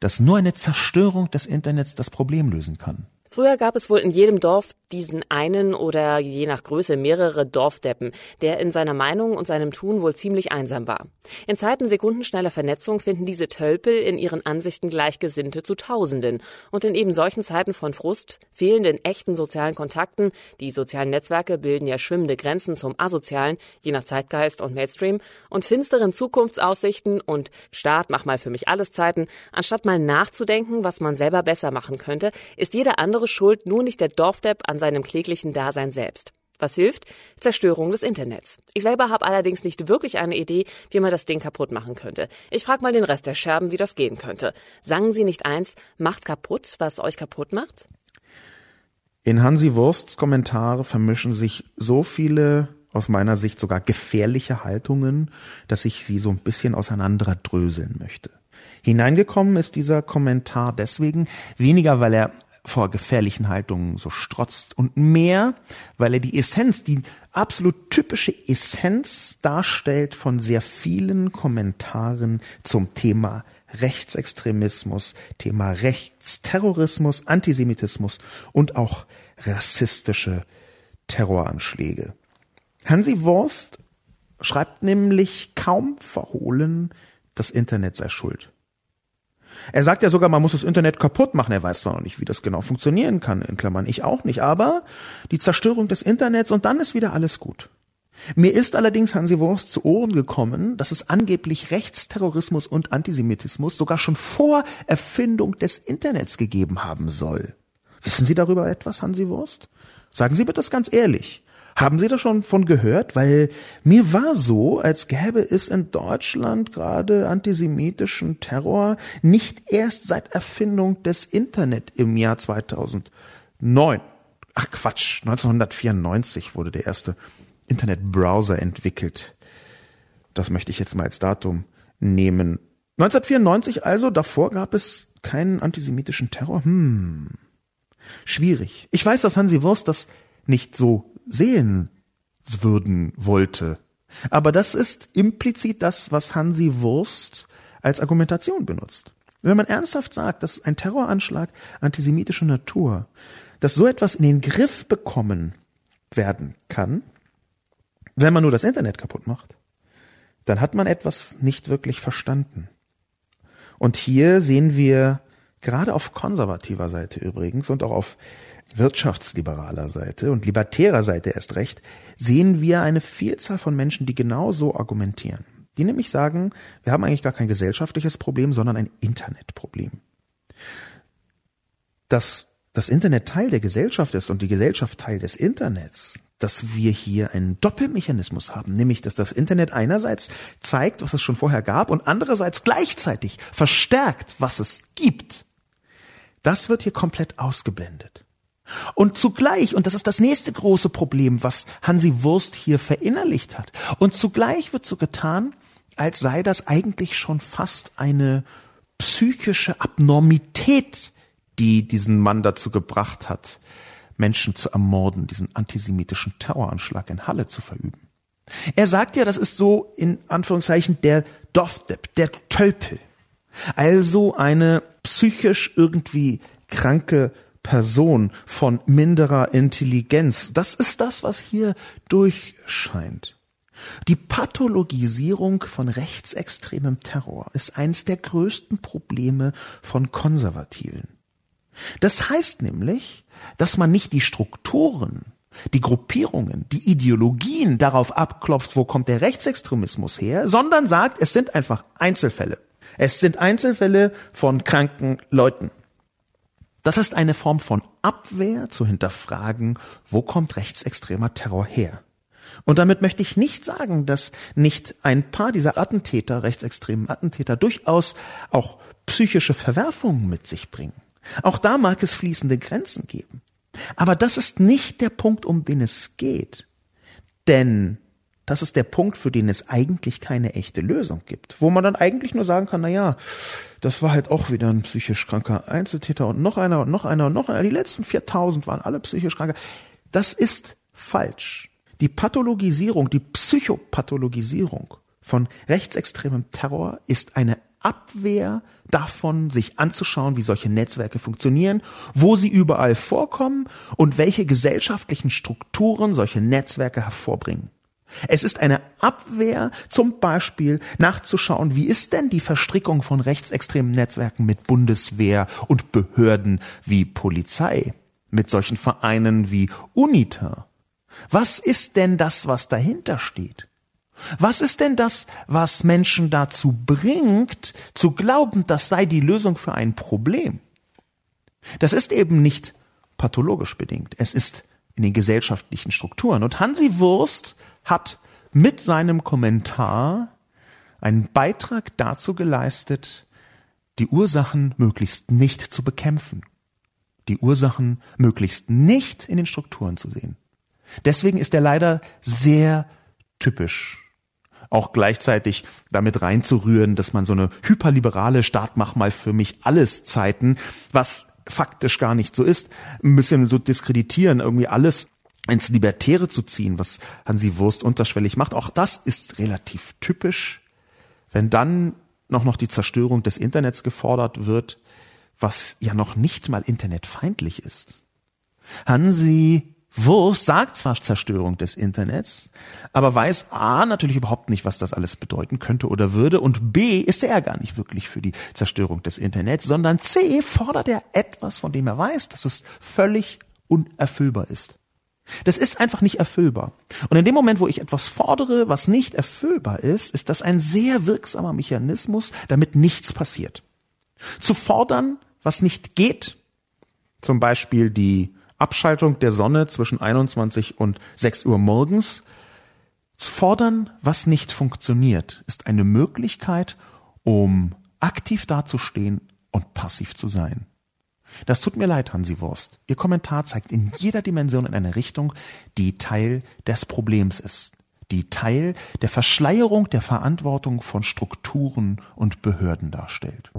dass nur eine Zerstörung des Internets das Problem lösen kann. Früher gab es wohl in jedem Dorf diesen einen oder je nach Größe mehrere Dorfdeppen, der in seiner Meinung und seinem Tun wohl ziemlich einsam war. In Zeiten sekundenschneller Vernetzung finden diese Tölpel in ihren Ansichten Gleichgesinnte zu Tausenden. Und in eben solchen Zeiten von Frust, fehlenden echten sozialen Kontakten, die sozialen Netzwerke bilden ja schwimmende Grenzen zum Asozialen, je nach Zeitgeist und Mainstream, und finsteren Zukunftsaussichten und Staat, mach mal für mich alles Zeiten, anstatt mal nachzudenken, was man selber besser machen könnte, ist jeder andere andere schuld nur nicht der Dorfdepp an seinem kläglichen Dasein selbst. Was hilft? Zerstörung des Internets. Ich selber habe allerdings nicht wirklich eine Idee, wie man das Ding kaputt machen könnte. Ich frage mal den Rest der Scherben, wie das gehen könnte. Sagen Sie nicht eins, macht kaputt, was euch kaputt macht? In Hansi Wursts Kommentare vermischen sich so viele aus meiner Sicht sogar gefährliche Haltungen, dass ich sie so ein bisschen auseinanderdröseln möchte. Hineingekommen ist dieser Kommentar deswegen weniger, weil er vor gefährlichen Haltungen so strotzt und mehr, weil er die Essenz, die absolut typische Essenz darstellt von sehr vielen Kommentaren zum Thema Rechtsextremismus, Thema Rechtsterrorismus, Antisemitismus und auch rassistische Terroranschläge. Hansi Wurst schreibt nämlich kaum verhohlen, das Internet sei schuld. Er sagt ja sogar, man muss das Internet kaputt machen. Er weiß zwar noch nicht, wie das genau funktionieren kann, in Klammern ich auch nicht, aber die Zerstörung des Internets und dann ist wieder alles gut. Mir ist allerdings Hansi Wurst zu Ohren gekommen, dass es angeblich Rechtsterrorismus und Antisemitismus sogar schon vor Erfindung des Internets gegeben haben soll. Wissen Sie darüber etwas, Hansi Wurst? Sagen Sie bitte das ganz ehrlich. Haben Sie da schon von gehört? Weil mir war so, als gäbe es in Deutschland gerade antisemitischen Terror nicht erst seit Erfindung des Internet im Jahr 2009. Ach Quatsch, 1994 wurde der erste Internetbrowser entwickelt. Das möchte ich jetzt mal als Datum nehmen. 1994 also, davor gab es keinen antisemitischen Terror. Hm. Schwierig. Ich weiß, dass Hansi Wurst das nicht so sehen würden wollte. Aber das ist implizit das, was Hansi Wurst als Argumentation benutzt. Wenn man ernsthaft sagt, dass ein Terroranschlag antisemitischer Natur, dass so etwas in den Griff bekommen werden kann, wenn man nur das Internet kaputt macht, dann hat man etwas nicht wirklich verstanden. Und hier sehen wir gerade auf konservativer Seite übrigens und auch auf wirtschaftsliberaler Seite und libertärer Seite erst recht, sehen wir eine Vielzahl von Menschen, die genau so argumentieren. Die nämlich sagen, wir haben eigentlich gar kein gesellschaftliches Problem, sondern ein Internetproblem. Dass das Internet Teil der Gesellschaft ist und die Gesellschaft Teil des Internets, dass wir hier einen Doppelmechanismus haben, nämlich dass das Internet einerseits zeigt, was es schon vorher gab und andererseits gleichzeitig verstärkt, was es gibt. Das wird hier komplett ausgeblendet. Und zugleich, und das ist das nächste große Problem, was Hansi Wurst hier verinnerlicht hat, und zugleich wird so getan, als sei das eigentlich schon fast eine psychische Abnormität, die diesen Mann dazu gebracht hat, Menschen zu ermorden, diesen antisemitischen Terroranschlag in Halle zu verüben. Er sagt ja, das ist so in Anführungszeichen der Dovdepp, der Tölpel. Also eine psychisch irgendwie kranke Person von minderer Intelligenz. Das ist das, was hier durchscheint. Die Pathologisierung von rechtsextremem Terror ist eines der größten Probleme von Konservativen. Das heißt nämlich, dass man nicht die Strukturen, die Gruppierungen, die Ideologien darauf abklopft, wo kommt der Rechtsextremismus her, sondern sagt, es sind einfach Einzelfälle. Es sind Einzelfälle von kranken Leuten. Das ist eine Form von Abwehr zu hinterfragen, wo kommt rechtsextremer Terror her. Und damit möchte ich nicht sagen, dass nicht ein paar dieser Attentäter, rechtsextremen Attentäter, durchaus auch psychische Verwerfungen mit sich bringen. Auch da mag es fließende Grenzen geben. Aber das ist nicht der Punkt, um den es geht. Denn das ist der Punkt, für den es eigentlich keine echte Lösung gibt. Wo man dann eigentlich nur sagen kann, na ja, das war halt auch wieder ein psychisch kranker Einzeltäter und noch einer und noch einer und noch einer. Die letzten 4000 waren alle psychisch kranke. Das ist falsch. Die Pathologisierung, die Psychopathologisierung von rechtsextremem Terror ist eine Abwehr davon, sich anzuschauen, wie solche Netzwerke funktionieren, wo sie überall vorkommen und welche gesellschaftlichen Strukturen solche Netzwerke hervorbringen. Es ist eine Abwehr, zum Beispiel nachzuschauen, wie ist denn die Verstrickung von rechtsextremen Netzwerken mit Bundeswehr und Behörden wie Polizei, mit solchen Vereinen wie UNITA. Was ist denn das, was dahinter steht? Was ist denn das, was Menschen dazu bringt, zu glauben, das sei die Lösung für ein Problem? Das ist eben nicht pathologisch bedingt. Es ist in den gesellschaftlichen Strukturen. Und Hansi Wurst hat mit seinem Kommentar einen Beitrag dazu geleistet, die Ursachen möglichst nicht zu bekämpfen, die Ursachen möglichst nicht in den Strukturen zu sehen. Deswegen ist er leider sehr typisch auch gleichzeitig damit reinzurühren, dass man so eine hyperliberale Staat mach mal für mich alles Zeiten, was faktisch gar nicht so ist, ein bisschen so diskreditieren, irgendwie alles ins Libertäre zu ziehen, was Hansi Wurst unterschwellig macht. Auch das ist relativ typisch. Wenn dann noch noch die Zerstörung des Internets gefordert wird, was ja noch nicht mal internetfeindlich ist. Hansi Wurst sagt zwar Zerstörung des Internets, aber weiß A natürlich überhaupt nicht, was das alles bedeuten könnte oder würde und B ist er gar nicht wirklich für die Zerstörung des Internets, sondern C fordert er etwas, von dem er weiß, dass es völlig unerfüllbar ist. Das ist einfach nicht erfüllbar. Und in dem Moment, wo ich etwas fordere, was nicht erfüllbar ist, ist das ein sehr wirksamer Mechanismus, damit nichts passiert. Zu fordern, was nicht geht, zum Beispiel die Abschaltung der Sonne zwischen 21 und 6 Uhr morgens. Fordern, was nicht funktioniert, ist eine Möglichkeit, um aktiv dazustehen und passiv zu sein. Das tut mir leid, Hansi Wurst. Ihr Kommentar zeigt in jeder Dimension in eine Richtung, die Teil des Problems ist, die Teil der Verschleierung der Verantwortung von Strukturen und Behörden darstellt.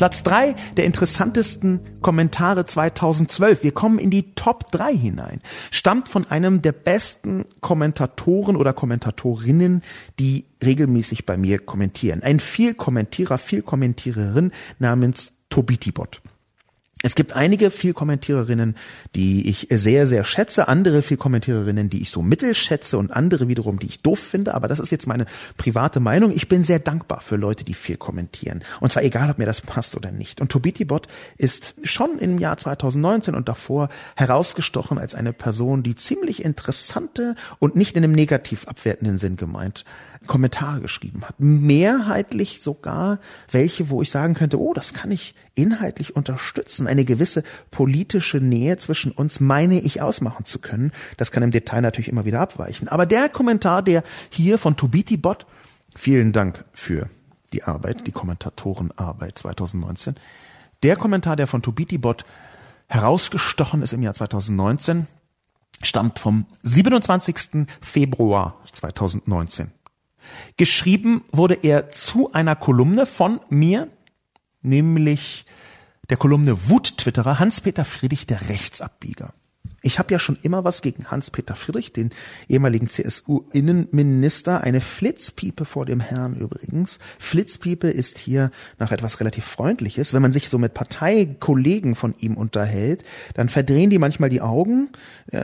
Platz drei der interessantesten Kommentare 2012. Wir kommen in die Top drei hinein. Stammt von einem der besten Kommentatoren oder Kommentatorinnen, die regelmäßig bei mir kommentieren. Ein Vielkommentierer, Vielkommentiererin namens Tobitibot. Es gibt einige Vielkommentiererinnen, die ich sehr, sehr schätze, andere Vielkommentiererinnen, die ich so mittel schätze und andere wiederum, die ich doof finde, aber das ist jetzt meine private Meinung. Ich bin sehr dankbar für Leute, die viel kommentieren. Und zwar egal, ob mir das passt oder nicht. Und Tobitibot ist schon im Jahr 2019 und davor herausgestochen als eine Person, die ziemlich interessante und nicht in einem negativ abwertenden Sinn gemeint Kommentare geschrieben hat. Mehrheitlich sogar welche, wo ich sagen könnte, oh, das kann ich inhaltlich unterstützen. Eine gewisse politische Nähe zwischen uns meine ich ausmachen zu können. Das kann im Detail natürlich immer wieder abweichen. Aber der Kommentar, der hier von Tubiti-Bot, vielen Dank für die Arbeit, die Kommentatorenarbeit 2019. Der Kommentar, der von Tubiti-Bot herausgestochen ist im Jahr 2019, stammt vom 27. Februar 2019. Geschrieben wurde er zu einer Kolumne von mir, nämlich der Kolumne Wut-Twitterer Hans-Peter Friedrich, der Rechtsabbieger. Ich habe ja schon immer was gegen Hans-Peter Friedrich, den ehemaligen CSU-Innenminister. Eine Flitzpiepe vor dem Herrn übrigens. Flitzpiepe ist hier nach etwas relativ Freundliches. Wenn man sich so mit Parteikollegen von ihm unterhält, dann verdrehen die manchmal die Augen.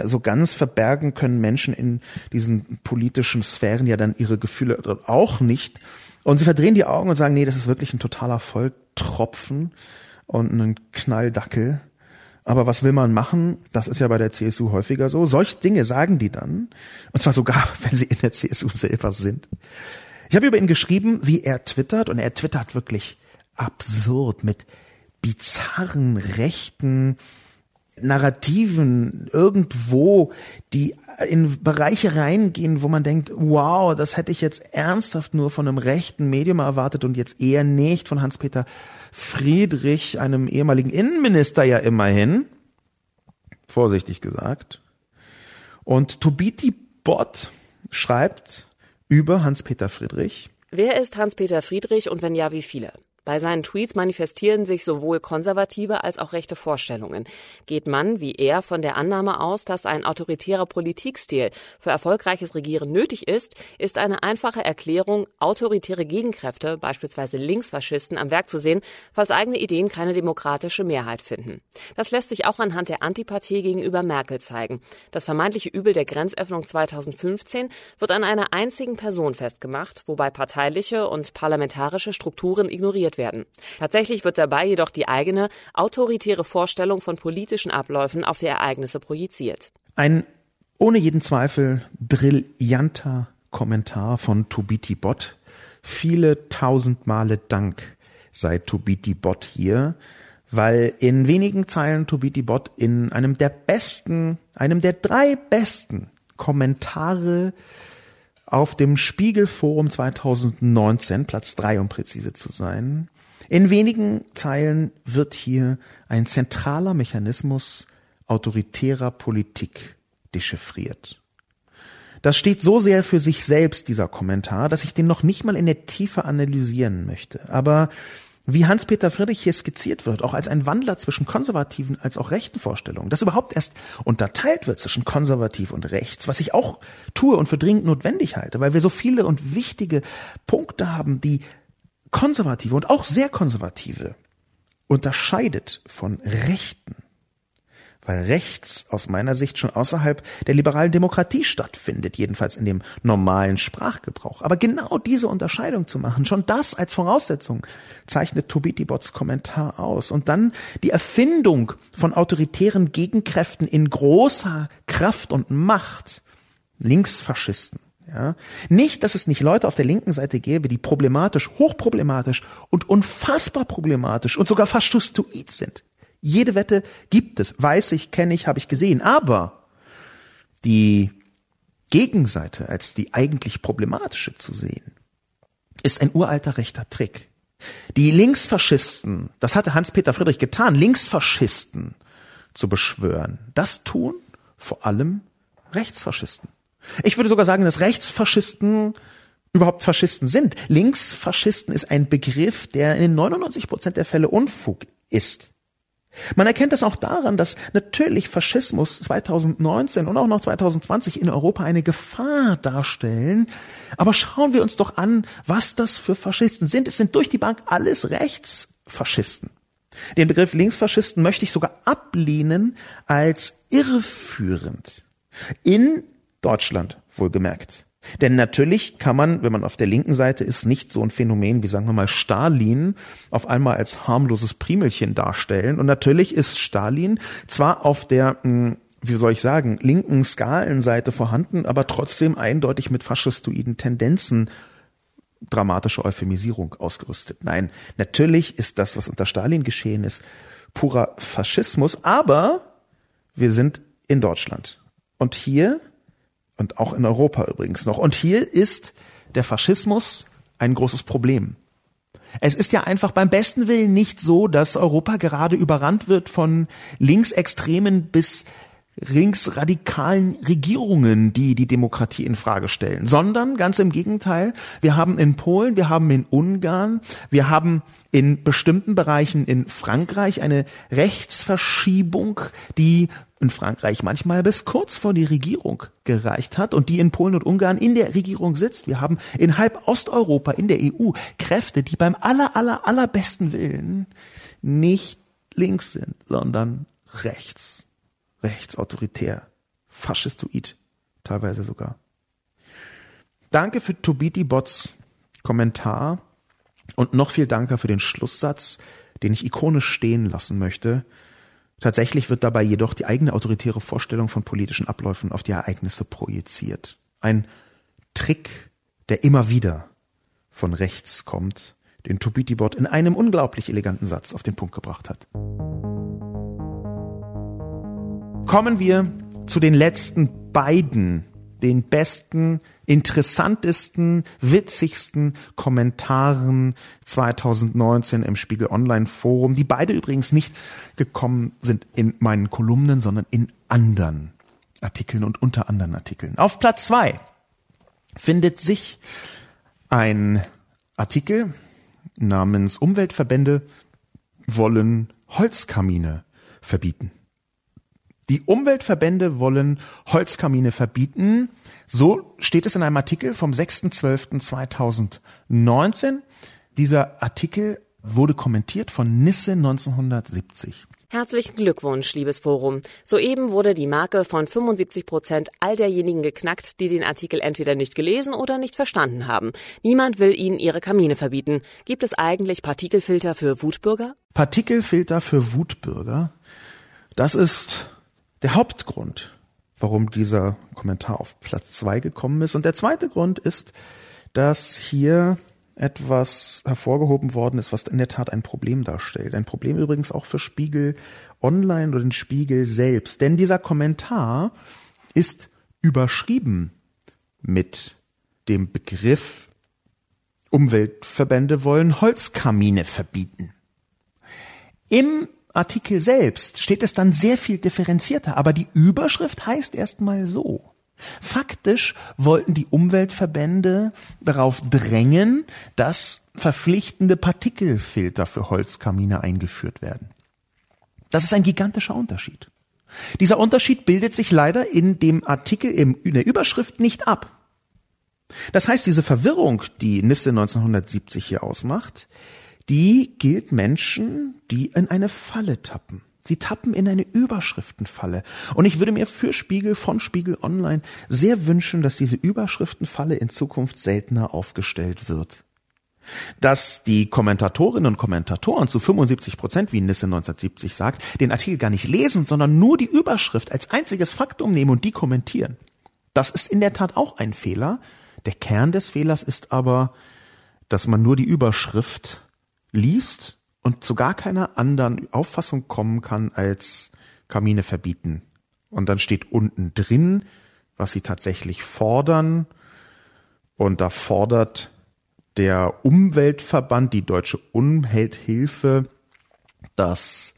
So ganz verbergen können Menschen in diesen politischen Sphären ja dann ihre Gefühle auch nicht. Und sie verdrehen die Augen und sagen, nee, das ist wirklich ein totaler Volltropfen und ein Knalldackel. Aber was will man machen? Das ist ja bei der CSU häufiger so. Solch Dinge sagen die dann. Und zwar sogar, wenn sie in der CSU selber sind. Ich habe über ihn geschrieben, wie er twittert. Und er twittert wirklich absurd mit bizarren rechten Narrativen irgendwo, die in Bereiche reingehen, wo man denkt, wow, das hätte ich jetzt ernsthaft nur von einem rechten Medium erwartet und jetzt eher nicht von Hans-Peter Friedrich, einem ehemaligen Innenminister ja immerhin, vorsichtig gesagt. Und Tobiti Bott schreibt über Hans-Peter Friedrich. Wer ist Hans-Peter Friedrich und wenn ja, wie viele? Bei seinen Tweets manifestieren sich sowohl konservative als auch rechte Vorstellungen. Geht man, wie er, von der Annahme aus, dass ein autoritärer Politikstil für erfolgreiches Regieren nötig ist, ist eine einfache Erklärung, autoritäre Gegenkräfte, beispielsweise Linksfaschisten, am Werk zu sehen, falls eigene Ideen keine demokratische Mehrheit finden. Das lässt sich auch anhand der Antipathie gegenüber Merkel zeigen. Das vermeintliche Übel der Grenzöffnung 2015 wird an einer einzigen Person festgemacht, wobei parteiliche und parlamentarische Strukturen ignoriert werden. Tatsächlich wird dabei jedoch die eigene autoritäre Vorstellung von politischen Abläufen auf die Ereignisse projiziert. Ein ohne jeden Zweifel brillanter Kommentar von Tubiti Bot. Viele tausend Male Dank sei Tubiti Bot hier, weil in wenigen Zeilen Tubiti Bot in einem der besten, einem der drei besten Kommentare auf dem Spiegelforum 2019, Platz drei um präzise zu sein. In wenigen Zeilen wird hier ein zentraler Mechanismus autoritärer Politik dechiffriert. Das steht so sehr für sich selbst, dieser Kommentar, dass ich den noch nicht mal in der Tiefe analysieren möchte. Aber wie Hans-Peter Friedrich hier skizziert wird, auch als ein Wandler zwischen konservativen als auch rechten Vorstellungen, dass überhaupt erst unterteilt wird zwischen konservativ und rechts, was ich auch tue und für dringend notwendig halte, weil wir so viele und wichtige Punkte haben, die konservative und auch sehr konservative unterscheidet von rechten weil rechts aus meiner Sicht schon außerhalb der liberalen Demokratie stattfindet, jedenfalls in dem normalen Sprachgebrauch. Aber genau diese Unterscheidung zu machen, schon das als Voraussetzung, zeichnet Tobiti-Bots Kommentar aus. Und dann die Erfindung von autoritären Gegenkräften in großer Kraft und Macht, Linksfaschisten, ja, nicht, dass es nicht Leute auf der linken Seite gäbe, die problematisch, hochproblematisch und unfassbar problematisch und sogar faschistoid sind. Jede Wette gibt es, weiß ich, kenne ich, habe ich gesehen. Aber die Gegenseite als die eigentlich problematische zu sehen, ist ein uralter rechter Trick. Die Linksfaschisten, das hatte Hans-Peter Friedrich getan, Linksfaschisten zu beschwören, das tun vor allem Rechtsfaschisten. Ich würde sogar sagen, dass Rechtsfaschisten überhaupt Faschisten sind. Linksfaschisten ist ein Begriff, der in 99 Prozent der Fälle Unfug ist. Man erkennt das auch daran, dass natürlich Faschismus 2019 und auch noch 2020 in Europa eine Gefahr darstellen. Aber schauen wir uns doch an, was das für Faschisten sind. Es sind durch die Bank alles Rechtsfaschisten. Den Begriff Linksfaschisten möchte ich sogar ablehnen als irreführend. In Deutschland wohlgemerkt. Denn natürlich kann man, wenn man auf der linken Seite ist, nicht so ein Phänomen wie sagen wir mal Stalin auf einmal als harmloses Primelchen darstellen. Und natürlich ist Stalin zwar auf der hm, wie soll ich sagen, linken Skalenseite vorhanden, aber trotzdem eindeutig mit faschistoiden Tendenzen dramatische Euphemisierung ausgerüstet. Nein, natürlich ist das, was unter Stalin geschehen ist, purer Faschismus, aber wir sind in Deutschland. Und hier, und auch in Europa übrigens noch, und hier ist der Faschismus ein großes Problem. Es ist ja einfach beim besten Willen nicht so, dass Europa gerade überrannt wird von Linksextremen bis linksradikalen Regierungen, die die Demokratie in Frage stellen, sondern ganz im Gegenteil. Wir haben in Polen, wir haben in Ungarn, wir haben in bestimmten Bereichen in Frankreich eine Rechtsverschiebung, die in Frankreich manchmal bis kurz vor die Regierung gereicht hat und die in Polen und Ungarn in der Regierung sitzt. Wir haben in halb Osteuropa, in der EU, Kräfte, die beim aller, aller, allerbesten Willen nicht links sind, sondern rechts rechtsautoritär, faschistoid, teilweise sogar. Danke für Tobiti Bots Kommentar und noch viel Danke für den Schlusssatz, den ich ikonisch stehen lassen möchte. Tatsächlich wird dabei jedoch die eigene autoritäre Vorstellung von politischen Abläufen auf die Ereignisse projiziert. Ein Trick, der immer wieder von rechts kommt, den Tobiti Bot in einem unglaublich eleganten Satz auf den Punkt gebracht hat. Kommen wir zu den letzten beiden, den besten, interessantesten, witzigsten Kommentaren 2019 im Spiegel Online Forum, die beide übrigens nicht gekommen sind in meinen Kolumnen, sondern in anderen Artikeln und unter anderen Artikeln. Auf Platz zwei findet sich ein Artikel namens Umweltverbände wollen Holzkamine verbieten. Die Umweltverbände wollen Holzkamine verbieten. So steht es in einem Artikel vom 6.12.2019. Dieser Artikel wurde kommentiert von Nisse 1970. Herzlichen Glückwunsch, liebes Forum. Soeben wurde die Marke von 75 Prozent all derjenigen geknackt, die den Artikel entweder nicht gelesen oder nicht verstanden haben. Niemand will ihnen ihre Kamine verbieten. Gibt es eigentlich Partikelfilter für Wutbürger? Partikelfilter für Wutbürger? Das ist der Hauptgrund, warum dieser Kommentar auf Platz zwei gekommen ist. Und der zweite Grund ist, dass hier etwas hervorgehoben worden ist, was in der Tat ein Problem darstellt. Ein Problem übrigens auch für Spiegel Online oder den Spiegel selbst. Denn dieser Kommentar ist überschrieben mit dem Begriff Umweltverbände wollen Holzkamine verbieten. Im Artikel selbst steht es dann sehr viel differenzierter, aber die Überschrift heißt erstmal so. Faktisch wollten die Umweltverbände darauf drängen, dass verpflichtende Partikelfilter für Holzkamine eingeführt werden. Das ist ein gigantischer Unterschied. Dieser Unterschied bildet sich leider in dem Artikel in der Überschrift nicht ab. Das heißt, diese Verwirrung, die Nisse 1970 hier ausmacht, die gilt Menschen, die in eine Falle tappen. Sie tappen in eine Überschriftenfalle. Und ich würde mir für Spiegel von Spiegel Online sehr wünschen, dass diese Überschriftenfalle in Zukunft seltener aufgestellt wird. Dass die Kommentatorinnen und Kommentatoren zu 75 Prozent, wie Nisse 1970 sagt, den Artikel gar nicht lesen, sondern nur die Überschrift als einziges Faktum nehmen und die kommentieren. Das ist in der Tat auch ein Fehler. Der Kern des Fehlers ist aber, dass man nur die Überschrift liest und zu gar keiner anderen Auffassung kommen kann als Kamine verbieten. Und dann steht unten drin, was sie tatsächlich fordern. Und da fordert der Umweltverband, die Deutsche Umwelthilfe, dass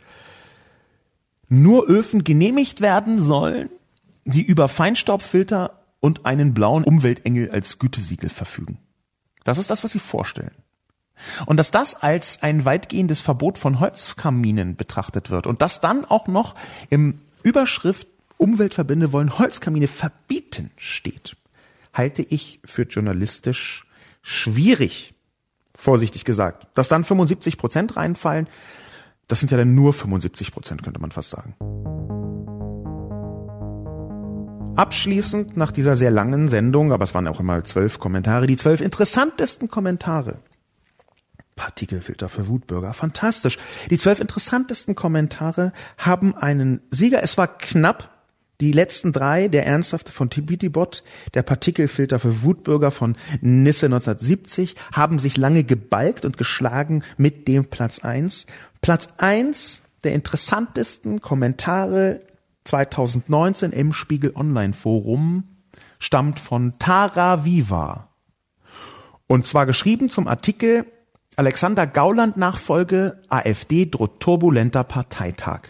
nur Öfen genehmigt werden sollen, die über Feinstaubfilter und einen blauen Umweltengel als Gütesiegel verfügen. Das ist das, was sie vorstellen. Und dass das als ein weitgehendes Verbot von Holzkaminen betrachtet wird und dass dann auch noch im Überschrift Umweltverbände wollen Holzkamine verbieten steht, halte ich für journalistisch schwierig, vorsichtig gesagt. Dass dann 75 Prozent reinfallen, das sind ja dann nur 75 Prozent, könnte man fast sagen. Abschließend nach dieser sehr langen Sendung, aber es waren auch immer zwölf Kommentare, die zwölf interessantesten Kommentare Partikelfilter für Wutbürger. Fantastisch. Die zwölf interessantesten Kommentare haben einen Sieger. Es war knapp. Die letzten drei, der Ernsthafte von Tibitibot, der Partikelfilter für Wutbürger von Nisse 1970, haben sich lange gebalgt und geschlagen mit dem Platz eins. Platz eins der interessantesten Kommentare 2019 im Spiegel Online Forum stammt von Tara Viva. Und zwar geschrieben zum Artikel Alexander Gauland Nachfolge AfD droht turbulenter Parteitag.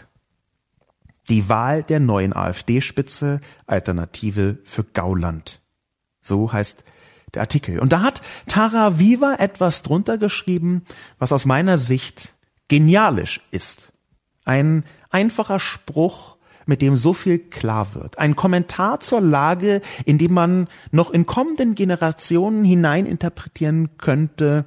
Die Wahl der neuen AfD-Spitze Alternative für Gauland. So heißt der Artikel. Und da hat Tara Viva etwas drunter geschrieben, was aus meiner Sicht genialisch ist. Ein einfacher Spruch, mit dem so viel klar wird. Ein Kommentar zur Lage, in dem man noch in kommenden Generationen hineininterpretieren könnte,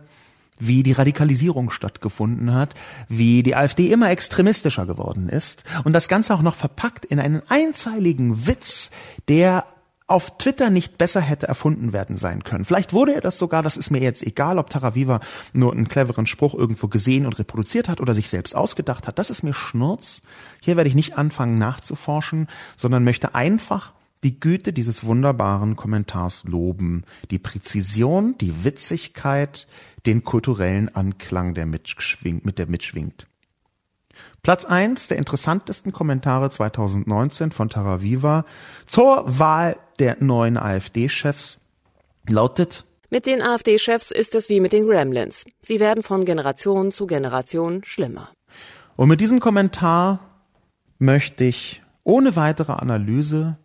wie die Radikalisierung stattgefunden hat, wie die AfD immer extremistischer geworden ist und das Ganze auch noch verpackt in einen einzeiligen Witz, der auf Twitter nicht besser hätte erfunden werden sein können. Vielleicht wurde er das sogar, das ist mir jetzt egal, ob Taraviva nur einen cleveren Spruch irgendwo gesehen und reproduziert hat oder sich selbst ausgedacht hat. Das ist mir Schnurz. Hier werde ich nicht anfangen nachzuforschen, sondern möchte einfach die Güte dieses wunderbaren Kommentars loben, die Präzision, die Witzigkeit, den kulturellen Anklang, der mitschwingt, mit der mitschwingt. Platz eins der interessantesten Kommentare 2019 von Taraviva zur Wahl der neuen AfD-Chefs lautet Mit den AfD-Chefs ist es wie mit den Gremlins. Sie werden von Generation zu Generation schlimmer. Und mit diesem Kommentar möchte ich ohne weitere Analyse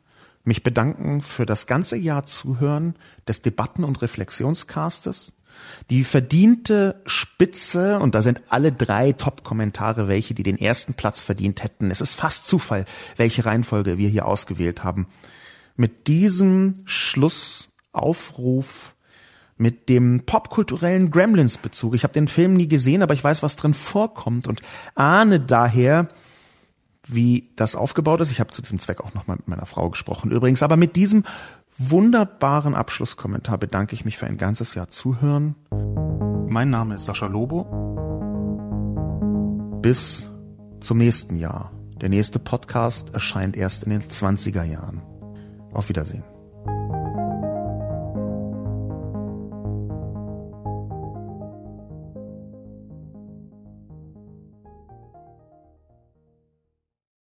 mich bedanken für das ganze Jahr Zuhören des Debatten- und Reflexionscastes. Die verdiente Spitze, und da sind alle drei Top-Kommentare welche, die den ersten Platz verdient hätten. Es ist fast Zufall, welche Reihenfolge wir hier ausgewählt haben. Mit diesem Schlussaufruf mit dem popkulturellen Gremlins-Bezug. Ich habe den Film nie gesehen, aber ich weiß, was drin vorkommt und ahne daher, wie das aufgebaut ist. Ich habe zu diesem Zweck auch nochmal mit meiner Frau gesprochen übrigens. Aber mit diesem wunderbaren Abschlusskommentar bedanke ich mich für ein ganzes Jahr Zuhören. Mein Name ist Sascha Lobo. Bis zum nächsten Jahr. Der nächste Podcast erscheint erst in den 20er Jahren. Auf Wiedersehen.